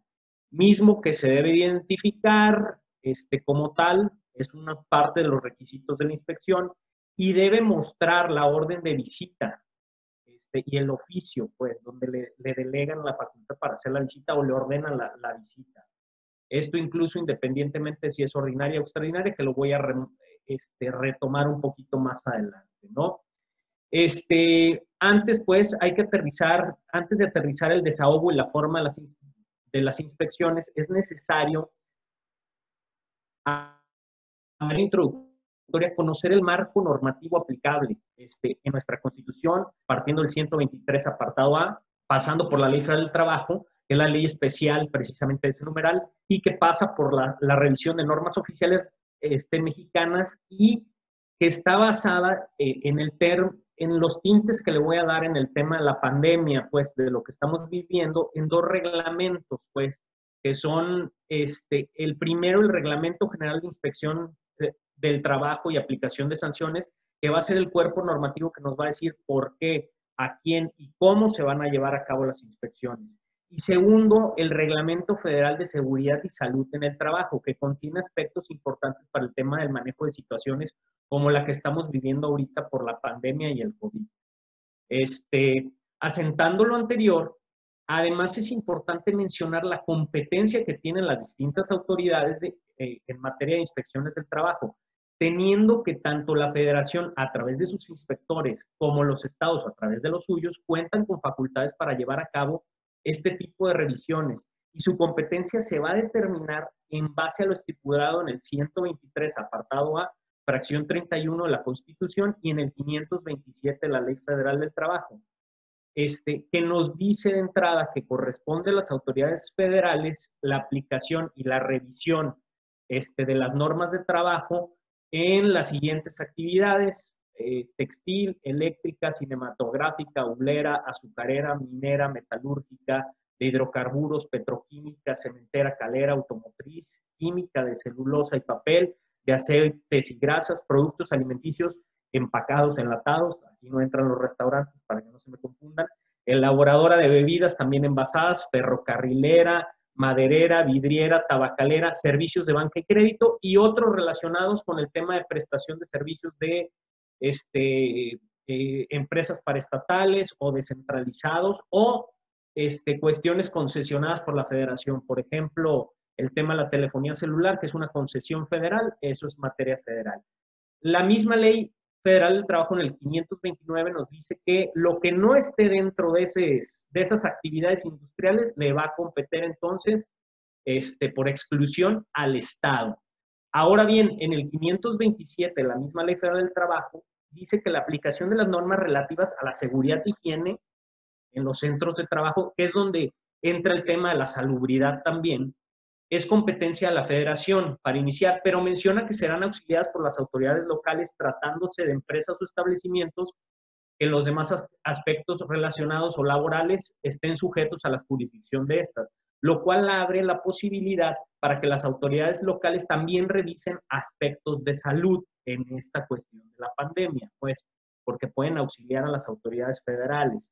mismo que se debe identificar este, como tal, es una parte de los requisitos de la inspección, y debe mostrar la orden de visita este, y el oficio, pues, donde le, delegan la facultad para hacer la visita o le ordenan la, la visita. Esto incluso independientemente si es ordinaria o extraordinaria, que lo voy a este, retomar un poquito más adelante, ¿no? Este, antes, pues, hay que aterrizar, antes de aterrizar el desahogo y la forma de las, de las inspecciones, es necesario a, la introductoria conocer el marco normativo aplicable este, en nuestra Constitución, partiendo del 123 apartado A, pasando por la Ley Federal del Trabajo, que es la ley especial precisamente de ese numeral, y que pasa por la, la revisión de normas oficiales este, mexicanas y que está basada eh, en el en los tintes que le voy a dar en el tema de la pandemia, pues de lo que estamos viviendo, en dos reglamentos, pues, que son este, el primero, el Reglamento General de Inspección del Trabajo y Aplicación de Sanciones, que va a ser el cuerpo normativo que nos va a decir por qué, a quién y cómo se van a llevar a cabo las inspecciones. Y segundo, el Reglamento Federal de Seguridad y Salud en el Trabajo, que contiene aspectos importantes para el tema del manejo de situaciones como la que estamos viviendo ahorita por la pandemia y el COVID. Este, asentando lo anterior, además es importante mencionar la competencia que tienen las distintas autoridades eh, en materia de inspecciones del trabajo, teniendo que tanto la federación a través de sus inspectores como los estados a través de los suyos cuentan con facultades para llevar a cabo este tipo de revisiones y su competencia se va a determinar en base a lo estipulado en el 123, apartado A, fracción 31 de la Constitución y en el 527 de la Ley Federal del Trabajo, este, que nos dice de entrada que corresponde a las autoridades federales la aplicación y la revisión este, de las normas de trabajo en las siguientes actividades, eh, textil, eléctrica, cinematográfica, ublera, azucarera, minera, metalúrgica, de hidrocarburos, petroquímica, cementera, calera, automotriz, química de celulosa y papel, de aceites y grasas, productos alimenticios empacados, enlatados, aquí no entran los restaurantes para que no se me confundan, elaboradora de bebidas también envasadas, ferrocarrilera, maderera, vidriera, tabacalera, servicios de banca y crédito y otros relacionados con el tema de prestación de servicios de este, eh, empresas paraestatales o descentralizados o este, cuestiones concesionadas por la federación. Por ejemplo, el tema de la telefonía celular, que es una concesión federal, eso es materia federal. La misma ley federal del trabajo en el 529 nos dice que lo que no esté dentro de, de esas actividades industriales le va a competir entonces este, por exclusión al Estado. Ahora bien, en el 527, la misma Ley Federal del Trabajo, dice que la aplicación de las normas relativas a la seguridad y higiene en los centros de trabajo, que es donde entra el tema de la salubridad también, es competencia de la federación para iniciar, pero menciona que serán auxiliadas por las autoridades locales tratándose de empresas o establecimientos que los demás aspectos relacionados o laborales estén sujetos a la jurisdicción de estas lo cual abre la posibilidad para que las autoridades locales también revisen aspectos de salud en esta cuestión de la pandemia, pues, porque pueden auxiliar a las autoridades federales.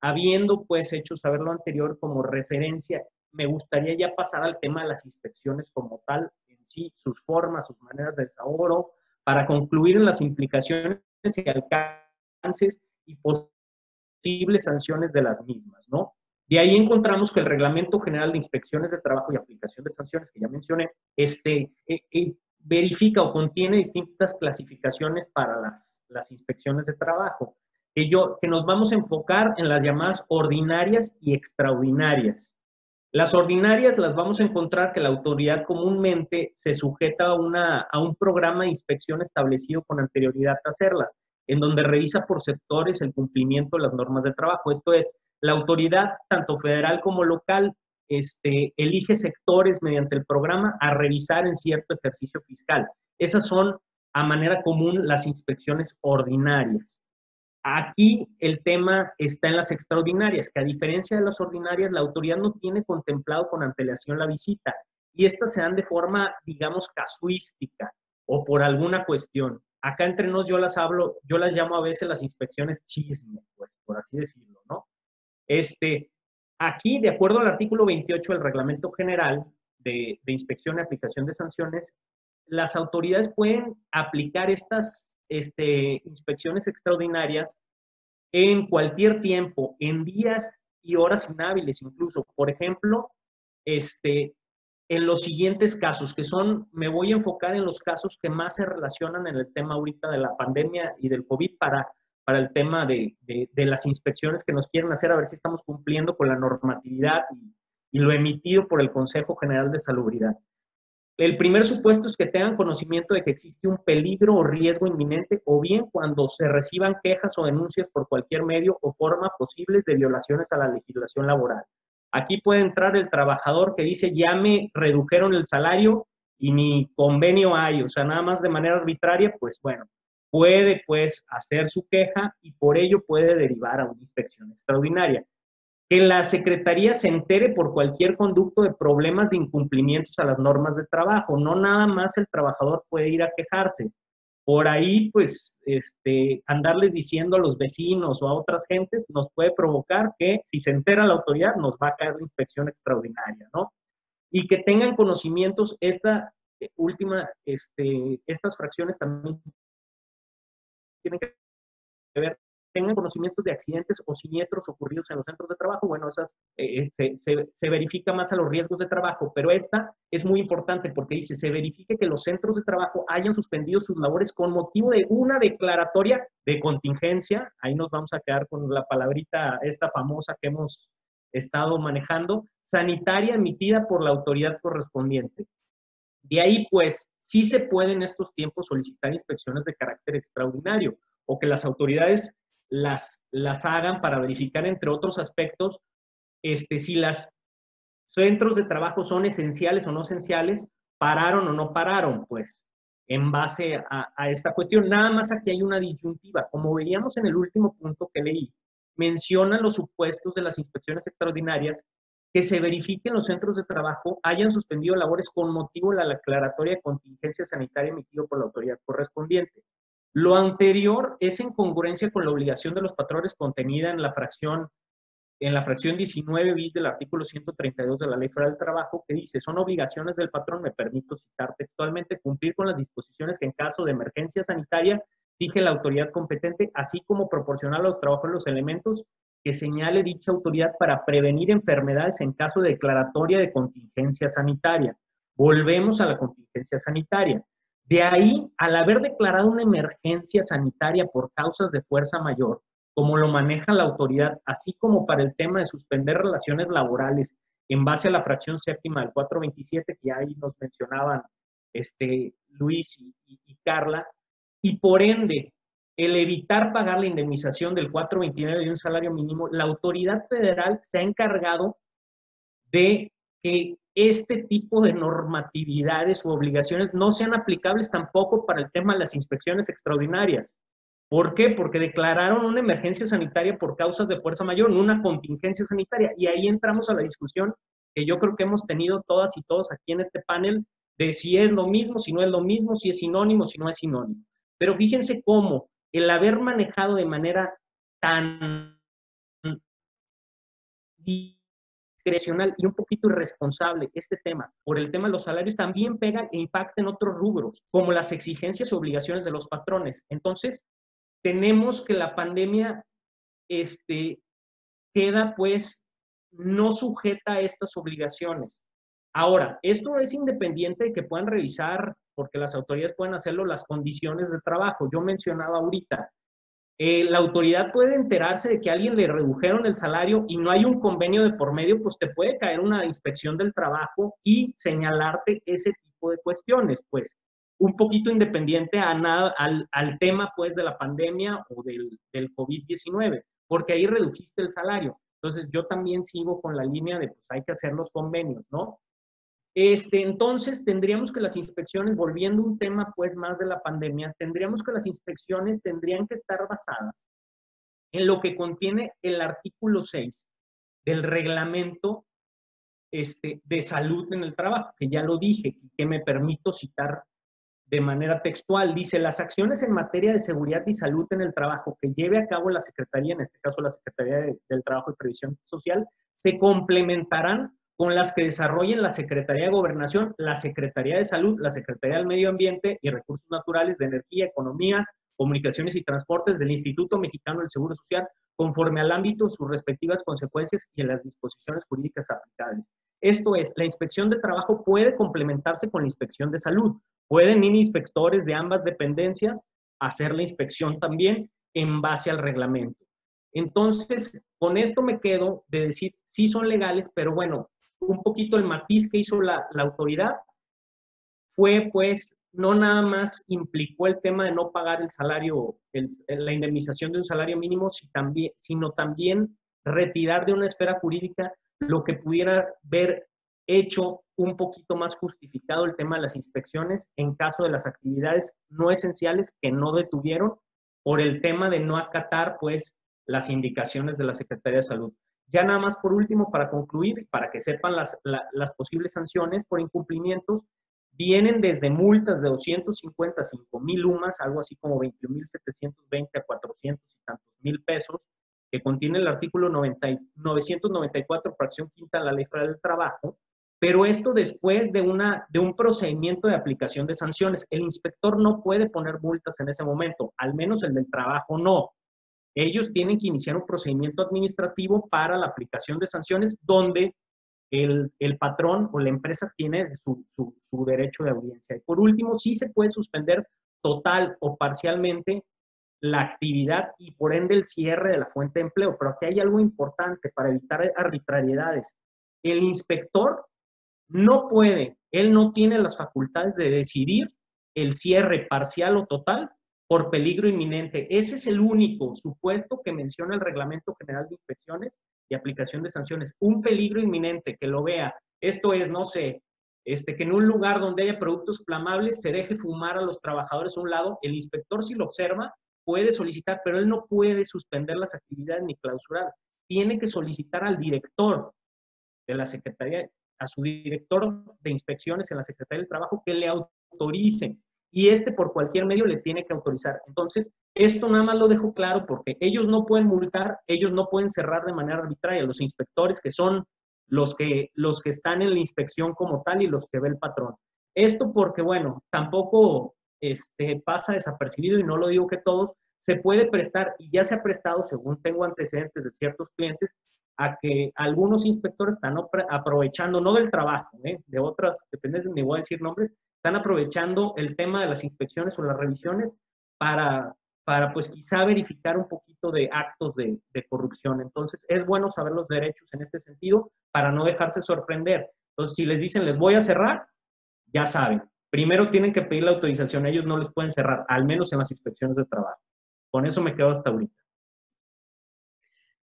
Habiendo, pues, hecho saber lo anterior como referencia, me gustaría ya pasar al tema de las inspecciones como tal, en sí, sus formas, sus maneras de desahogo, para concluir en las implicaciones y alcances y posibles sanciones de las mismas, ¿no? De ahí encontramos que el Reglamento General de Inspecciones de Trabajo y Aplicación de Sanciones, que ya mencioné, este, eh, eh, verifica o contiene distintas clasificaciones para las, las inspecciones de trabajo, que, que nos vamos a enfocar en las llamadas ordinarias y extraordinarias. Las ordinarias las vamos a encontrar que la autoridad comúnmente se sujeta a, una, a un programa de inspección establecido con anterioridad a hacerlas, en donde revisa por sectores el cumplimiento de las normas de trabajo. Esto es, la autoridad, tanto federal como local, este, elige sectores mediante el programa a revisar en cierto ejercicio fiscal. Esas son, a manera común, las inspecciones ordinarias. Aquí el tema está en las extraordinarias, que a diferencia de las ordinarias, la autoridad no tiene contemplado con antelación la visita y estas se dan de forma, digamos, casuística o por alguna cuestión. Acá entre nos yo las hablo, yo las llamo a veces las inspecciones chisme, pues, por así decirlo, ¿no? Este, aquí, de acuerdo al artículo 28 del Reglamento General de, Inspección y Aplicación de Sanciones, las autoridades pueden aplicar estas este, inspecciones extraordinarias en cualquier tiempo, en días y horas inhábiles incluso. Por ejemplo, este, en los siguientes casos, que son, me voy a enfocar en los casos que más se relacionan en el tema ahorita de la pandemia y del COVID para, para el tema de, de, las inspecciones que nos quieren hacer, a ver si estamos cumpliendo con la normatividad y, y lo emitido por el Consejo General de Salubridad. El primer supuesto es que tengan conocimiento de que existe un peligro o riesgo inminente o bien cuando se reciban quejas o denuncias por cualquier medio o forma posibles de violaciones a la legislación laboral. Aquí puede entrar el trabajador que dice ya me redujeron el salario y ni convenio hay, o sea, nada más de manera arbitraria, pues bueno, puede pues hacer su queja y por ello puede derivar a una inspección extraordinaria que la Secretaría se entere por cualquier conducto de problemas de incumplimientos a las normas de trabajo. No nada más el trabajador puede ir a quejarse. Por ahí, pues, este, andarles diciendo a los vecinos o a otras gentes nos puede provocar que si se entera la autoridad nos va a caer la inspección extraordinaria, ¿no? Y que tengan conocimientos, esta eh, última, este, estas fracciones también tienen que ver tengan conocimientos de accidentes o siniestros ocurridos en los centros de trabajo, bueno, esas eh, se, se, verifica más a los riesgos de trabajo, pero esta es muy importante porque dice, se verifique que los centros de trabajo hayan suspendido sus labores con motivo de una declaratoria de contingencia, ahí nos vamos a quedar con la palabrita esta famosa que hemos estado manejando, sanitaria emitida por la autoridad correspondiente. De ahí, pues, sí se puede en estos tiempos solicitar inspecciones de carácter extraordinario o que las autoridades las, las hagan para verificar, entre otros aspectos, este, si las centros de trabajo son esenciales o no esenciales, pararon o no pararon, pues, en base a, a, esta cuestión. Nada más aquí hay una disyuntiva. Como veíamos en el último punto que leí, mencionan los supuestos de las inspecciones extraordinarias que se verifiquen los centros de trabajo hayan suspendido labores con motivo de la declaratoria de contingencia sanitaria emitido por la autoridad correspondiente. Lo anterior es en congruencia con la obligación de los patrones contenida en la fracción en la fracción 19 bis del artículo 132 de la Ley Federal del Trabajo, que dice, son obligaciones del patrón, me permito citar textualmente, cumplir con las disposiciones que en caso de emergencia sanitaria fije la autoridad competente, así como proporcionar a los trabajadores los elementos que señale dicha autoridad para prevenir enfermedades en caso de declaratoria de contingencia sanitaria. Volvemos a la contingencia sanitaria. De ahí, al haber declarado una emergencia sanitaria por causas de fuerza mayor, como lo maneja la autoridad, así como para el tema de suspender relaciones laborales en base a la fracción séptima del 427, que ahí nos mencionaban este, Luis y, y Carla, y por ende, el evitar pagar la indemnización del 429 de un salario mínimo, la autoridad federal se ha encargado de que este tipo de normatividades u obligaciones no sean aplicables tampoco para el tema de las inspecciones extraordinarias. ¿Por qué? Porque declararon una emergencia sanitaria por causas de fuerza mayor, una contingencia sanitaria. Y ahí entramos a la discusión que yo creo que hemos tenido todas y todos aquí en este panel de si es lo mismo, si no es lo mismo, si es sinónimo, si no es sinónimo. Pero fíjense cómo el haber manejado de manera tan y un poquito irresponsable este tema por el tema de los salarios también pega e impacta en otros rubros, como las exigencias y obligaciones de los patrones. Entonces, tenemos que la pandemia este, queda pues no sujeta a estas obligaciones. Ahora, esto es independiente de que puedan revisar, porque las autoridades pueden hacerlo, las condiciones de trabajo. Yo mencionaba ahorita, eh, la autoridad puede enterarse de que a alguien le redujeron el salario y no hay un convenio de por medio, pues te puede caer una inspección del trabajo y señalarte ese tipo de cuestiones, pues un poquito independiente a nada, al, tema pues de la pandemia o del, del COVID-19, porque ahí redujiste el salario. Entonces yo también sigo con la línea de pues hay que hacer los convenios, ¿no? Este, entonces, tendríamos que las inspecciones, volviendo un tema pues más de la pandemia, tendríamos que las inspecciones tendrían que estar basadas en lo que contiene el artículo 6 del reglamento este, de salud en el trabajo, que ya lo dije, que me permito citar de manera textual. Dice, las acciones en materia de seguridad y salud en el trabajo que lleve a cabo la Secretaría, en este caso la Secretaría del Trabajo y Previsión Social, se complementarán con las que desarrollen la Secretaría de Gobernación, la Secretaría de Salud, la Secretaría del Medio Ambiente y Recursos Naturales, de Energía, Economía, Comunicaciones y Transportes del Instituto Mexicano del Seguro Social, conforme al ámbito, sus respectivas consecuencias y las disposiciones jurídicas aplicables. Esto es, la inspección de trabajo puede complementarse con la inspección de salud. Pueden ir inspectores de ambas dependencias hacer la inspección también en base al reglamento. Entonces, con esto me quedo de decir, sí son legales, pero bueno, un poquito el matiz que hizo la, la autoridad fue pues no nada más implicó el tema de no pagar el salario, la indemnización de un salario mínimo, sino también retirar de una esfera jurídica lo que pudiera ver hecho un poquito más justificado el tema de las inspecciones en caso de las actividades no esenciales que no detuvieron por el tema de no acatar pues las indicaciones de la Secretaría de Salud. Ya nada más por último, para concluir, para que sepan las, las posibles sanciones por incumplimientos, vienen desde multas de 255 mil UMAS, algo así como 21.720 a 400 y tantos mil pesos, que contiene el artículo 90, 994, fracción quinta de la Ley Federal del Trabajo, pero esto después de, una, de un procedimiento de aplicación de sanciones. El inspector no puede poner multas en ese momento, al menos el del trabajo no. Ellos tienen que iniciar un procedimiento administrativo para la aplicación de sanciones donde el, patrón o la empresa tiene su, derecho de audiencia. Y por último, sí se puede suspender total o parcialmente la actividad y por ende el cierre de la fuente de empleo. Pero aquí hay algo importante para evitar arbitrariedades. El inspector no puede, él no tiene las facultades de decidir el cierre parcial o total por peligro inminente. Ese es el único supuesto que menciona el Reglamento General de Inspecciones y aplicación de sanciones. Un peligro inminente que lo vea. Esto es, no sé, este, que en un lugar donde haya productos flamables se deje fumar a los trabajadores a un lado. El inspector, si lo observa, puede solicitar, pero él no puede suspender las actividades ni clausurar. Tiene que solicitar al director de la Secretaría, a su director de inspecciones en la Secretaría del Trabajo que le autorice y este por cualquier medio le tiene que autorizar. Entonces, esto nada más lo dejo claro porque ellos no pueden multar, ellos no pueden cerrar de manera arbitraria. Los inspectores que son los que, los que están en la inspección como tal y los que ve el patrón. Esto porque, bueno, tampoco este, pasa desapercibido y no lo digo que todos, se puede prestar y ya se ha prestado, según tengo antecedentes de ciertos clientes, a que algunos inspectores están aprovechando, no del trabajo, ¿eh? de otras dependencias, ni voy a decir nombres, están aprovechando el tema de las inspecciones o las revisiones para, para pues quizá verificar un poquito de actos de, de corrupción. Entonces, es bueno saber los derechos en este sentido para no dejarse sorprender. Entonces, si les dicen, les voy a cerrar, ya saben, primero tienen que pedir la autorización, ellos no les pueden cerrar, al menos en las inspecciones de trabajo. Con eso me quedo hasta ahorita.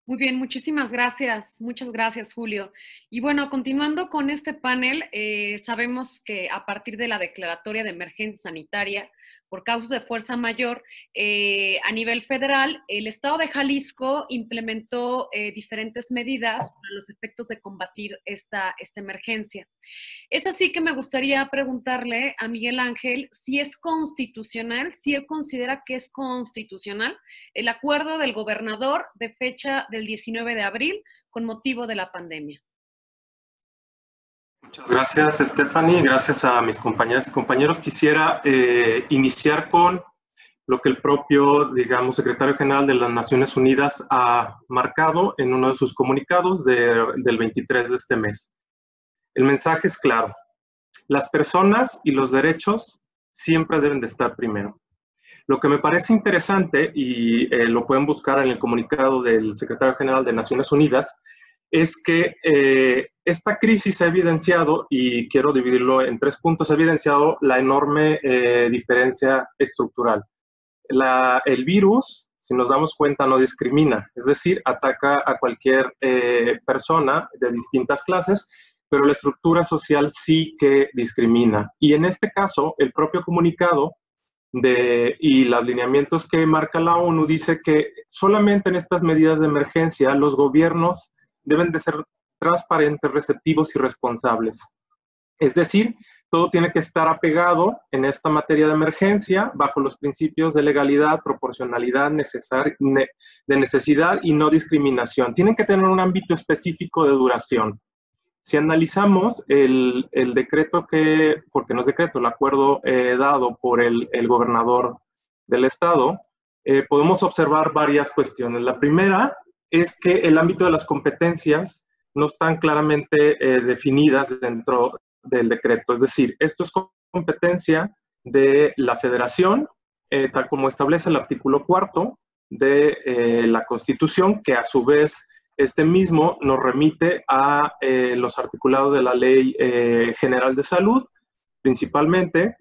Muy bien, muchísimas gracias, muchas gracias Julio. Y bueno, continuando con este panel, eh, sabemos que a partir de la declaratoria de emergencia sanitaria, por causas de fuerza mayor, eh, a nivel federal, el Estado de Jalisco implementó eh, diferentes medidas para los efectos de combatir esta, esta emergencia. Es así que me gustaría preguntarle a Miguel Ángel si es constitucional, si él considera que es constitucional el acuerdo del gobernador de fecha del 19 de abril con motivo de la pandemia. Muchas gracias, Stephanie. Gracias a mis compañeras y compañeros. Quisiera eh, iniciar con lo que el propio, digamos, secretario general de las Naciones Unidas ha marcado en uno de sus comunicados del 23 de este mes. El mensaje es claro. Las personas y los derechos siempre deben de estar primero. Lo que me parece interesante, y eh, lo pueden buscar en el comunicado del secretario general de Naciones Unidas, es que eh, esta crisis ha evidenciado, y quiero dividirlo en tres puntos, ha evidenciado la enorme eh, diferencia estructural. el virus, si nos damos cuenta, no discrimina, es decir, ataca a cualquier eh, persona de distintas clases, pero la estructura social sí que discrimina. Y en este caso, el propio comunicado de, y los lineamientos que marca la ONU dice que solamente en estas medidas de emergencia los gobiernos deben de ser transparentes, receptivos y responsables. Es decir, todo tiene que estar apegado en esta materia de emergencia bajo los principios de legalidad, proporcionalidad, de necesidad y no discriminación. Tienen que tener un ámbito específico de duración. Si analizamos el, decreto que, porque no es decreto, el acuerdo eh, dado por el, gobernador del estado, eh, podemos observar varias cuestiones. La primera es que el ámbito de las competencias no están claramente eh, definidas dentro del decreto. Es decir, esto es competencia de la federación, eh, tal como establece el artículo cuarto de eh, la Constitución, que a su vez este mismo nos remite a los articulados de la Ley General de Salud, principalmente,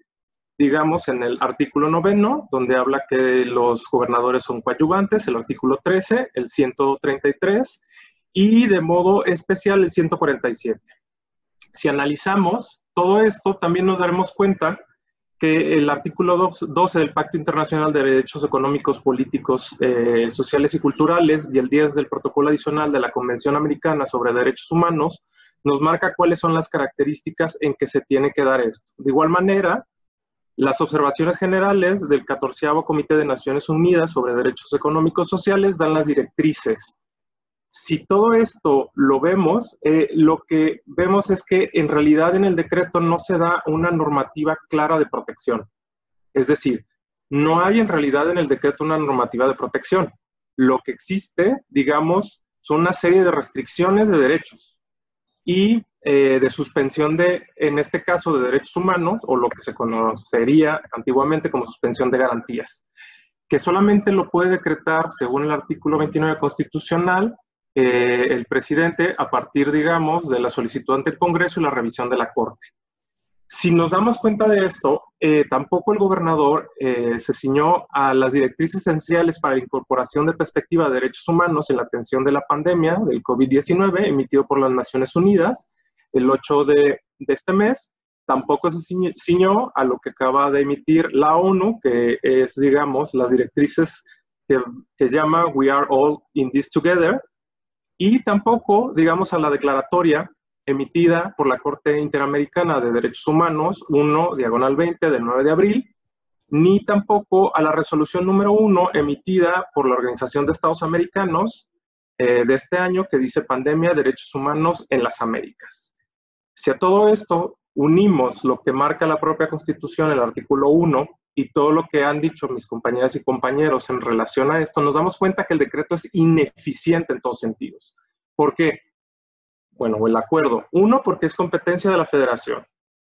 digamos, en el artículo noveno, donde habla que los gobernadores son coadyuvantes, el artículo 13, el 133, y de modo especial el 147. Si analizamos todo esto, también nos daremos cuenta que el artículo 12 del Pacto Internacional de Derechos Económicos, Políticos, eh, Sociales y Culturales y el 10 del Protocolo Adicional de la Convención Americana sobre Derechos Humanos nos marca cuáles son las características en que se tiene que dar esto. De igual manera, las observaciones generales del 14 Comité de Naciones Unidas sobre Derechos Económicos Sociales dan las directrices si todo esto lo vemos, eh, lo que vemos es que en realidad en el decreto no se da una normativa clara de protección. Es decir, no hay en realidad en el decreto una normativa de protección. Lo que existe, digamos, son una serie de restricciones de derechos y eh, de suspensión de, en este caso, de derechos humanos o lo que se conocería antiguamente como suspensión de garantías, que solamente lo puede decretar, según el artículo 29 constitucional, eh, el presidente a partir, digamos, de la solicitud ante el Congreso y la revisión de la Corte. Si nos damos cuenta de esto, eh, tampoco el gobernador eh, se ciñó a las directrices esenciales para la incorporación de perspectiva de derechos humanos en la atención de la pandemia del COVID-19 emitido por las Naciones Unidas el 8 de, este mes. Tampoco se ciñó a lo que acaba de emitir la ONU, que es, digamos, las directrices que, que llama We Are All in This Together, y tampoco, digamos, a la declaratoria emitida por la Corte Interamericana de Derechos Humanos 1, diagonal 20, del 9 de abril, ni tampoco a la resolución número 1 emitida por la Organización de Estados Americanos eh, de este año que dice Pandemia, Derechos Humanos en las Américas. Si a todo esto unimos lo que marca la propia Constitución, el artículo 1, y todo lo que han dicho mis compañeras y compañeros en relación a esto, nos damos cuenta que el decreto es ineficiente en todos sentidos. ¿Por qué? Bueno, el acuerdo. Uno, porque es competencia de la federación.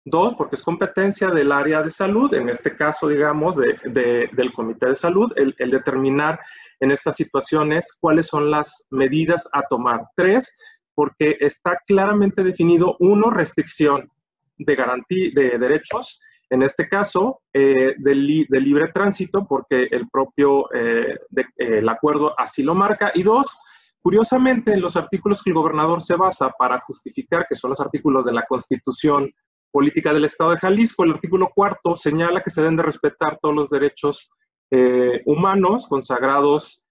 Dos, porque es competencia del área de salud, en este caso, digamos, del comité de salud, el, determinar en estas situaciones cuáles son las medidas a tomar. Tres, porque está claramente definido, uno, restricción de garantía de derechos en este caso, eh, del, libre tránsito, porque el propio eh, el acuerdo así lo marca. Y dos, curiosamente, en los artículos que el gobernador se basa para justificar, que son los artículos de la Constitución Política del Estado de Jalisco, el artículo cuarto señala que se deben de respetar todos los derechos eh, humanos consagrados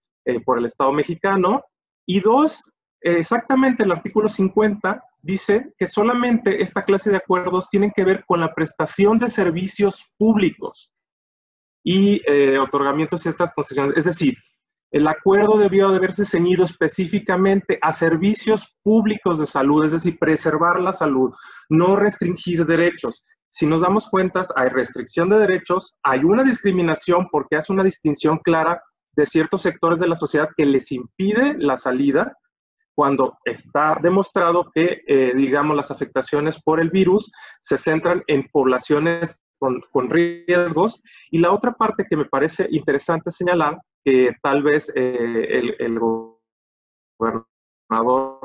por el Estado mexicano. Y dos, exactamente el artículo 50 dice que solamente esta clase de acuerdos tienen que ver con la prestación de servicios públicos y eh, otorgamiento de ciertas concesiones. Es decir, el acuerdo debió de haberse ceñido específicamente a servicios públicos de salud, es decir, preservar la salud, no restringir derechos. Si nos damos cuenta, hay restricción de derechos, hay una discriminación porque hace una distinción clara de ciertos sectores de la sociedad que les impide la salida cuando está demostrado que, eh, digamos, las afectaciones por el virus se centran en poblaciones con, riesgos. Y la otra parte que me parece interesante señalar, que tal vez eh, el, gobernador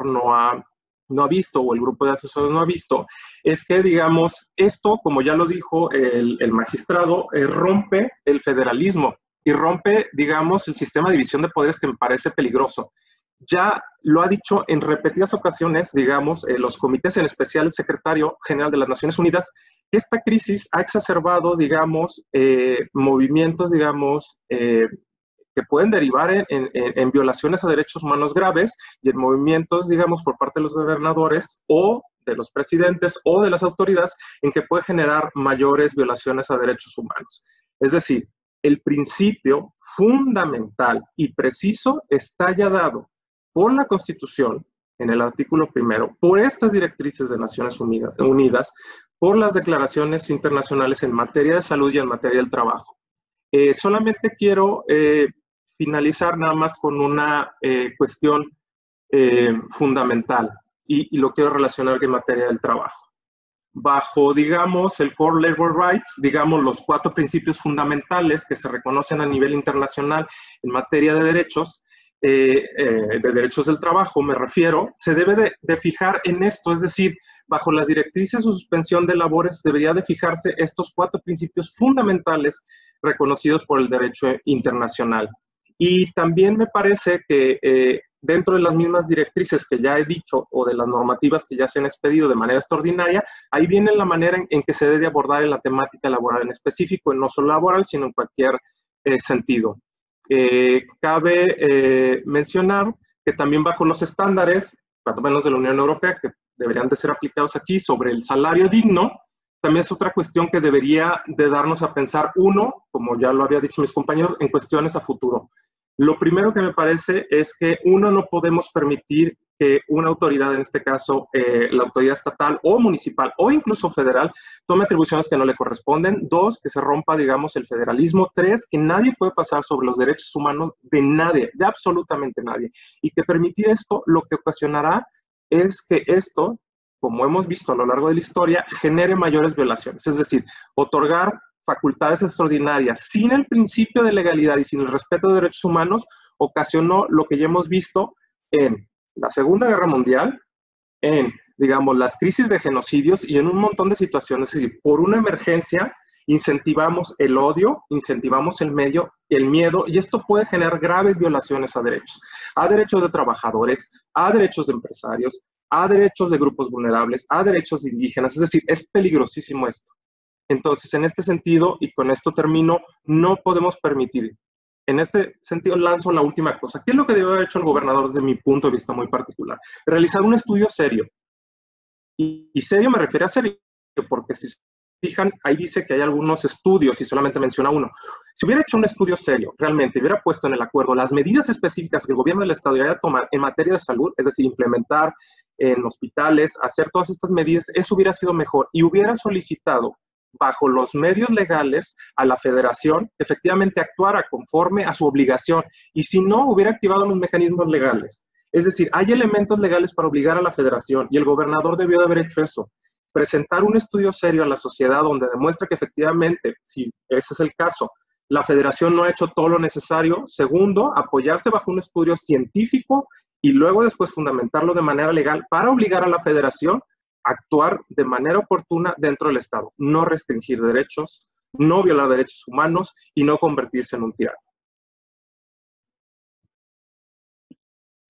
no ha, no ha visto o el grupo de asesores no ha visto, es que, digamos, esto, como ya lo dijo el, magistrado, eh, rompe el federalismo y rompe, digamos, el sistema de división de poderes que me parece peligroso ya lo ha dicho en repetidas ocasiones, digamos, eh, los comités, en especial el secretario general de las Naciones Unidas, que esta crisis ha exacerbado, digamos, eh, movimientos, digamos, eh, que pueden derivar en, en, violaciones a derechos humanos graves y en movimientos, digamos, por parte de los gobernadores o de los presidentes o de las autoridades en que puede generar mayores violaciones a derechos humanos. Es decir, el principio fundamental y preciso está ya dado por la Constitución en el artículo primero, por estas directrices de Naciones Unidas, por las declaraciones internacionales en materia de salud y en materia del trabajo. Eh, solamente quiero eh, finalizar nada más con una eh, cuestión fundamental y, y, lo quiero relacionar en materia del trabajo. Bajo, digamos, el Core Labor Rights, digamos, los cuatro principios fundamentales que se reconocen a nivel internacional en materia de derechos, eh, eh, de derechos del trabajo, me refiero, se debe de, fijar en esto, es decir, bajo las directrices de suspensión de labores debería de fijarse estos cuatro principios fundamentales reconocidos por el derecho internacional. Y también me parece que eh, dentro de las mismas directrices que ya he dicho o de las normativas que ya se han expedido de manera extraordinaria, ahí viene la manera en, que se debe abordar en la temática laboral en específico, no solo laboral, sino en cualquier sentido. Eh, cabe eh, mencionar que también bajo los estándares, cuanto menos de la Unión Europea, que deberían de ser aplicados aquí sobre el salario digno, también es otra cuestión que debería de darnos a pensar, uno, como ya lo había dicho mis compañeros, en cuestiones a futuro. Lo primero que me parece es que uno no podemos permitir que una autoridad, en este caso eh, la autoridad estatal o municipal o incluso federal, tome atribuciones que no le corresponden. Dos, que se rompa, digamos, el federalismo. Tres, que nadie puede pasar sobre los derechos humanos de nadie, de absolutamente nadie. Y que permitir esto lo que ocasionará es que esto, como hemos visto a lo largo de la historia, genere mayores violaciones. Es decir, otorgar facultades extraordinarias sin el principio de legalidad y sin el respeto de derechos humanos ocasionó lo que ya hemos visto en la Segunda Guerra Mundial, en, digamos, las crisis de genocidios y en un montón de situaciones. Es decir, por una emergencia incentivamos el odio, incentivamos el medio, el miedo, y esto puede generar graves violaciones a derechos, a derechos de trabajadores, a derechos de empresarios, a derechos de grupos vulnerables, a derechos de indígenas. Es decir, es peligrosísimo esto. Entonces, en este sentido, y con esto termino, no podemos permitir en este sentido, lanzo la última cosa. ¿Qué es lo que debe haber hecho el gobernador desde mi punto de vista muy particular? Realizar un estudio serio. Y, serio me refiero a serio, porque si se fijan, ahí dice que hay algunos estudios y solamente menciona uno. Si hubiera hecho un estudio serio, realmente hubiera puesto en el acuerdo las medidas específicas que el gobierno del Estado debería tomar en materia de salud, es decir, implementar en hospitales, hacer todas estas medidas, eso hubiera sido mejor y hubiera solicitado bajo los medios legales a la federación efectivamente actuara conforme a su obligación y si no hubiera activado los mecanismos legales. Es decir, hay elementos legales para obligar a la federación y el gobernador debió de haber hecho eso. Presentar un estudio serio a la sociedad donde demuestra que efectivamente, si ese es el caso, la federación no ha hecho todo lo necesario. Segundo, apoyarse bajo un estudio científico y luego después fundamentarlo de manera legal para obligar a la federación actuar de manera oportuna dentro del Estado, no restringir derechos, no violar derechos humanos y no convertirse en un tirano.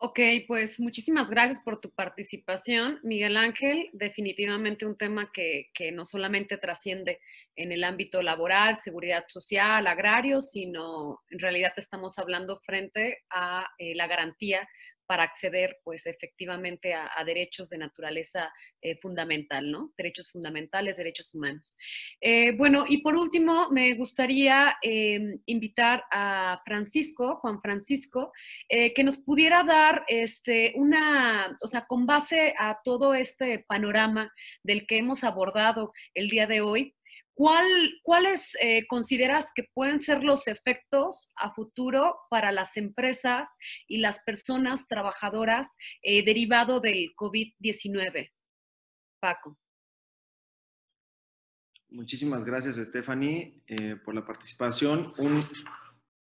Ok, pues muchísimas gracias por tu participación, Miguel Ángel. Definitivamente un tema que, no solamente trasciende en el ámbito laboral, seguridad social, agrario, sino en realidad estamos hablando frente a eh, la garantía para acceder, pues, efectivamente a, derechos de naturaleza eh, fundamental, ¿no? Derechos fundamentales, derechos humanos. Eh, bueno, y por último, me gustaría em, invitar a Francisco, Juan Francisco, eh, que nos pudiera dar este, una, o sea, con base a todo este panorama del que hemos abordado el día de hoy, ¿Cuáles eh, consideras que pueden ser los efectos a futuro para las empresas y las personas trabajadoras eh, derivado del COVID-19? Paco. Muchísimas gracias, Stephanie, eh, por la participación.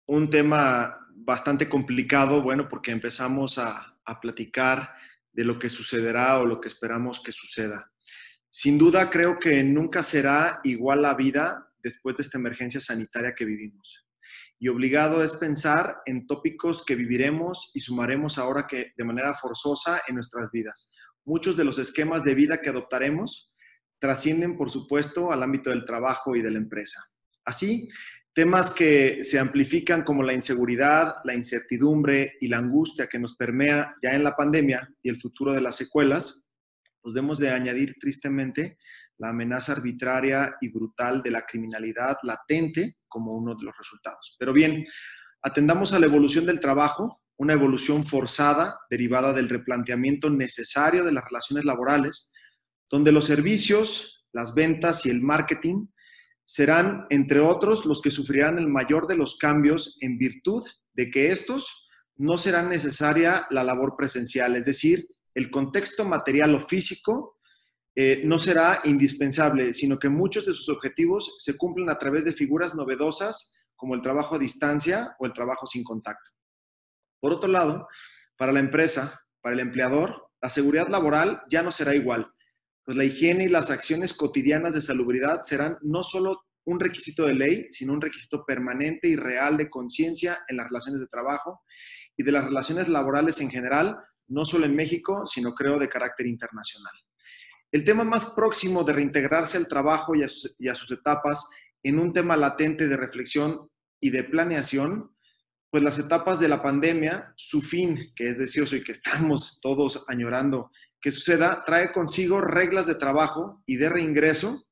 Un, tema bastante complicado, bueno, porque empezamos a platicar de lo que sucederá o lo que esperamos que suceda. Sin duda creo que nunca será igual la vida después de esta emergencia sanitaria que vivimos. Y obligado es pensar en tópicos que viviremos y sumaremos ahora que de manera forzosa en nuestras vidas. Muchos de los esquemas de vida que adoptaremos trascienden, por supuesto, al ámbito del trabajo y de la empresa. Así, Temas que se amplifican como la inseguridad, la incertidumbre y la angustia que nos permea ya en la pandemia y el futuro de las secuelas, pues debemos de añadir tristemente la amenaza arbitraria y brutal de la criminalidad latente como uno de los resultados. Pero bien, atendamos a la evolución del trabajo, una evolución forzada derivada del replanteamiento necesario de las relaciones laborales, donde los servicios, las ventas y el marketing serán, entre otros, los que sufrirán el mayor de los cambios en virtud de que estos no será necesaria la labor presencial, es decir, el contexto material o físico eh, no será indispensable, sino que muchos de sus objetivos se cumplen a través de figuras novedosas como el trabajo a distancia o el trabajo sin contacto. Por otro lado, para la empresa, para el empleador, la seguridad laboral ya no será igual pues la higiene y las acciones cotidianas de salubridad serán no solo un requisito de ley, sino un requisito permanente y real de conciencia en las relaciones de trabajo y de las relaciones laborales en general, no solo en México, sino creo de carácter internacional. El tema más próximo de reintegrarse al trabajo y a, sus, etapas en un tema latente de reflexión y de planeación, pues las etapas de la pandemia, su fin, que es deseoso y que estamos todos añorando que suceda trae consigo reglas de trabajo y de reingreso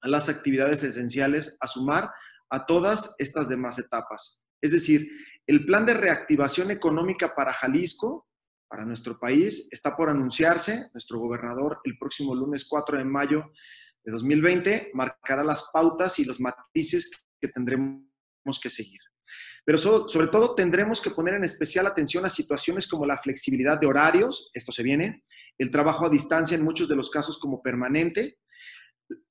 a las actividades esenciales a sumar a todas estas demás etapas. Es decir, el plan de reactivación económica para Jalisco, para nuestro país, está por anunciarse. Nuestro gobernador el próximo lunes 4 de mayo de 2020 marcará las pautas y los matices que tendremos que seguir. Pero sobre todo tendremos que poner en especial atención a situaciones como la flexibilidad de horarios, esto se viene, el trabajo a distancia en muchos de los casos como permanente,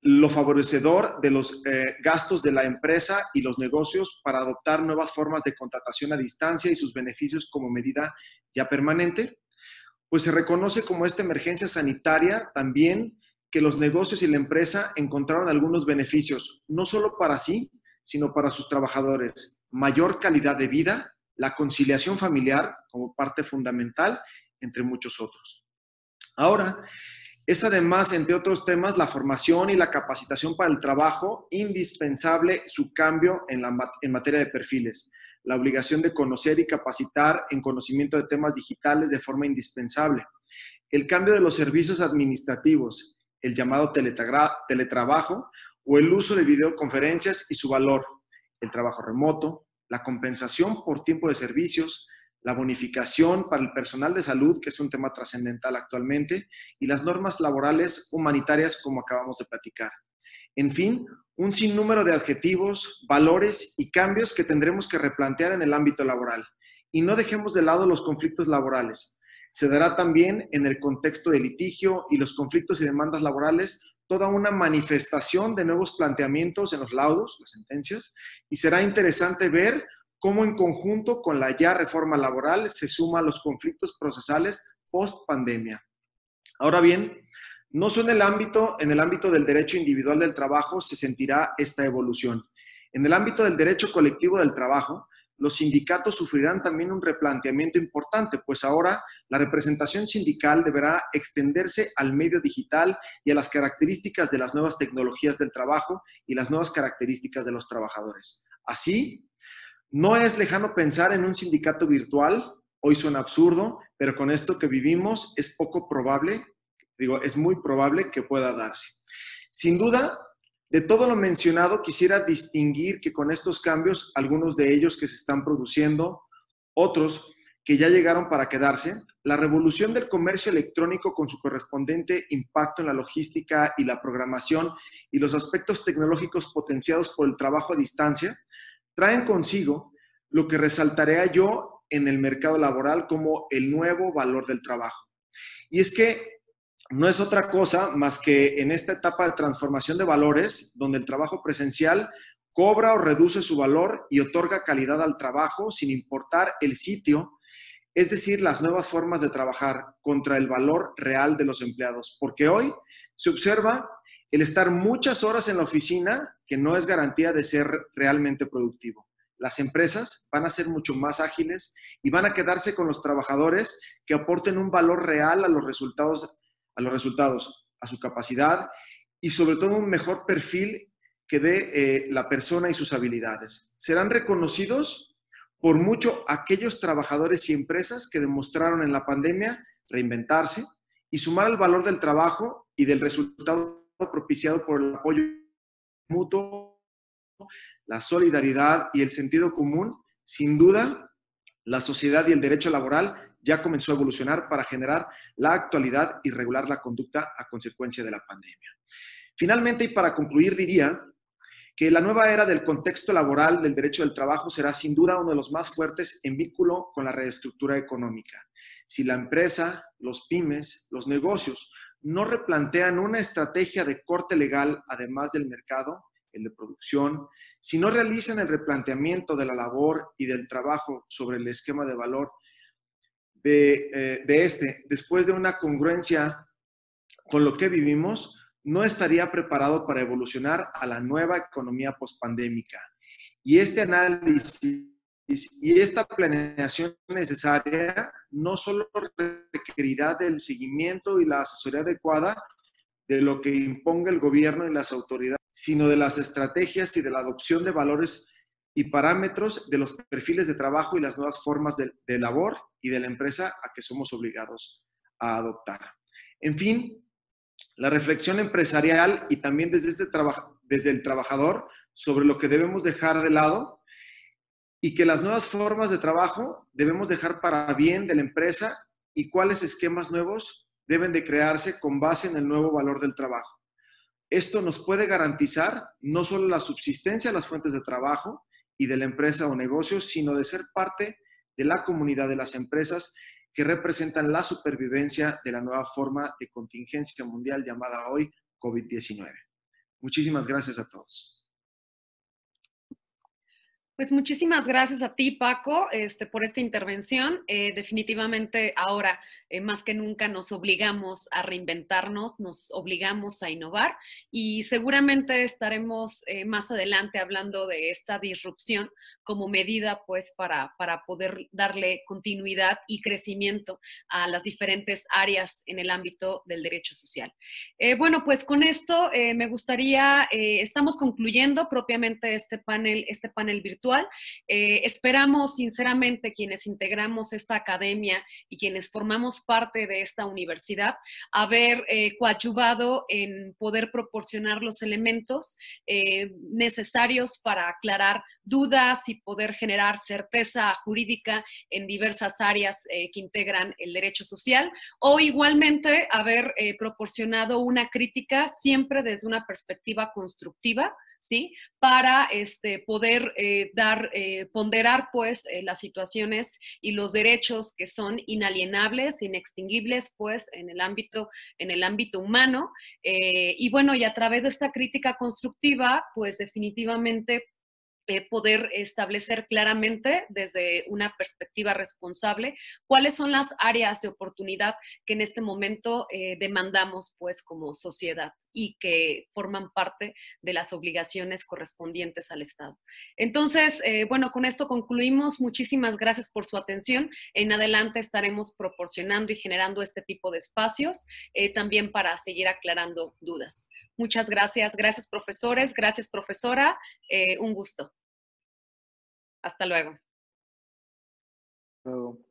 lo favorecedor de los eh, gastos de la empresa y los negocios para adoptar nuevas formas de contratación a distancia y sus beneficios como medida ya permanente, pues se reconoce como esta emergencia sanitaria también que los negocios y la empresa encontraron algunos beneficios, no solo para sí, sino para sus trabajadores. Mayor calidad de vida, la conciliación familiar como parte fundamental, entre muchos otros. Ahora, es además, entre otros temas, la formación y la capacitación para el trabajo indispensable su cambio en, la, en materia de perfiles. La obligación de conocer y capacitar en conocimiento de temas digitales de forma indispensable. El cambio de los servicios administrativos, el llamado teletrabajo o el uso de videoconferencias y su valor. El trabajo remoto, la compensación por tiempo de servicios, la bonificación para el personal de salud, que es un tema trascendental actualmente, y las normas laborales humanitarias, como acabamos de platicar. En fin, un sinnúmero de adjetivos, valores y cambios que tendremos que replantear en el ámbito laboral. Y no dejemos de lado los conflictos laborales. Se dará también en el contexto de litigio y los conflictos y demandas laborales toda una manifestación de nuevos planteamientos en los laudos, las sentencias, y será interesante ver cómo en conjunto con la ya reforma laboral se suman los conflictos procesales post pandemia. Ahora bien, no solo en el ámbito, en el ámbito del derecho individual del trabajo se sentirá esta evolución. En el ámbito del derecho colectivo del trabajo, los sindicatos sufrirán también un replanteamiento importante, pues ahora la representación sindical deberá extenderse al medio digital y a las características de las nuevas tecnologías del trabajo y las nuevas características de los trabajadores. Así, no es lejano pensar en un sindicato virtual, hoy suena absurdo, pero con esto que vivimos es poco probable, digo, es muy probable que pueda darse. Sin duda, de todo lo mencionado, quisiera distinguir que con estos cambios, algunos de ellos que se están produciendo, otros que ya llegaron para quedarse, la revolución del comercio electrónico con su correspondiente impacto en la logística y la programación y los aspectos tecnológicos potenciados por el trabajo a distancia, traen consigo lo que resaltaré yo en el mercado laboral como el nuevo valor del trabajo. Y es que no es otra cosa más que en esta etapa de transformación de valores, donde el trabajo presencial cobra o reduce su valor y otorga calidad al trabajo sin importar el sitio, es decir, las nuevas formas de trabajar contra el valor real de los empleados. Porque hoy se observa el estar muchas horas en la oficina, que no es garantía de ser realmente productivo. Las empresas van a ser mucho más ágiles y van a quedarse con los trabajadores que aporten un valor real a los resultados, a los resultados, a su capacidad y sobre todo un mejor perfil que dé eh, la persona y sus habilidades. Serán reconocidos por mucho aquellos trabajadores y empresas que demostraron en la pandemia reinventarse y sumar el valor del trabajo y del resultado propiciado por el apoyo mutuo, la solidaridad y el sentido común. Sin duda, la sociedad y el derecho laboral ya comenzó a evolucionar para generar la actualidad y regular la conducta a consecuencia de la pandemia. Finalmente, y para concluir, diría que la nueva era del contexto laboral del derecho del trabajo será sin duda uno de los más fuertes en vínculo con la reestructura económica. Si la empresa, los pymes, los negocios no replantean una estrategia de corte legal además del mercado, el de producción, si no realizan el replanteamiento de la labor y del trabajo sobre el esquema de valor de, eh, este, después de una congruencia con lo que vivimos, no estaría preparado para evolucionar a la nueva economía pospandémica. Y este análisis y esta planeación necesaria no solo requerirá del seguimiento y la asesoría adecuada de lo que imponga el gobierno y las autoridades, sino de las estrategias y de la adopción de valores y parámetros de los perfiles de trabajo y las nuevas formas de, labor y de la empresa a que somos obligados a adoptar. En fin, la reflexión empresarial y también desde, este desde el trabajador sobre lo que debemos dejar de lado y que las nuevas formas de trabajo debemos dejar para bien de la empresa y cuáles esquemas nuevos deben de crearse con base en el nuevo valor del trabajo. Esto nos puede garantizar no solo la subsistencia de las fuentes de trabajo y de la empresa o negocio, sino de ser parte de la comunidad de las empresas que representan la supervivencia de la nueva forma de contingencia mundial llamada hoy COVID-19. Muchísimas gracias a todos. Pues muchísimas gracias a ti, Paco, este, por esta intervención. Eh, definitivamente ahora, eh, más que nunca, nos obligamos a reinventarnos, nos obligamos a innovar y seguramente estaremos eh, más adelante hablando de esta disrupción como medida, pues, para, para poder darle continuidad y crecimiento a las diferentes áreas en el ámbito del derecho social. bueno, pues con esto me gustaría, estamos concluyendo propiamente este panel, este panel virtual eh, esperamos sinceramente quienes integramos esta academia y quienes formamos parte de esta universidad haber eh, coadyuvado en poder proporcionar los elementos eh, necesarios para aclarar dudas y poder generar certeza jurídica en diversas áreas que integran el derecho social o igualmente haber proporcionado una crítica siempre desde una perspectiva constructiva ¿sí? Para este, poder eh, dar, eh, ponderar, pues, eh, las situaciones y los derechos que son inalienables, inextinguibles, pues, en el ámbito, en el ámbito humano. y bueno, y a través de esta crítica constructiva, pues, definitivamente poder establecer claramente desde una perspectiva responsable cuáles son las áreas de oportunidad que en este momento demandamos pues como sociedad y que forman parte de las obligaciones correspondientes al Estado. Entonces, eh, bueno, con esto concluimos. Muchísimas gracias por su atención. En adelante estaremos proporcionando y generando este tipo de espacios también para seguir aclarando dudas. Muchas gracias. Gracias, profesores. Gracias, profesora. un gusto. Hasta luego. Luego.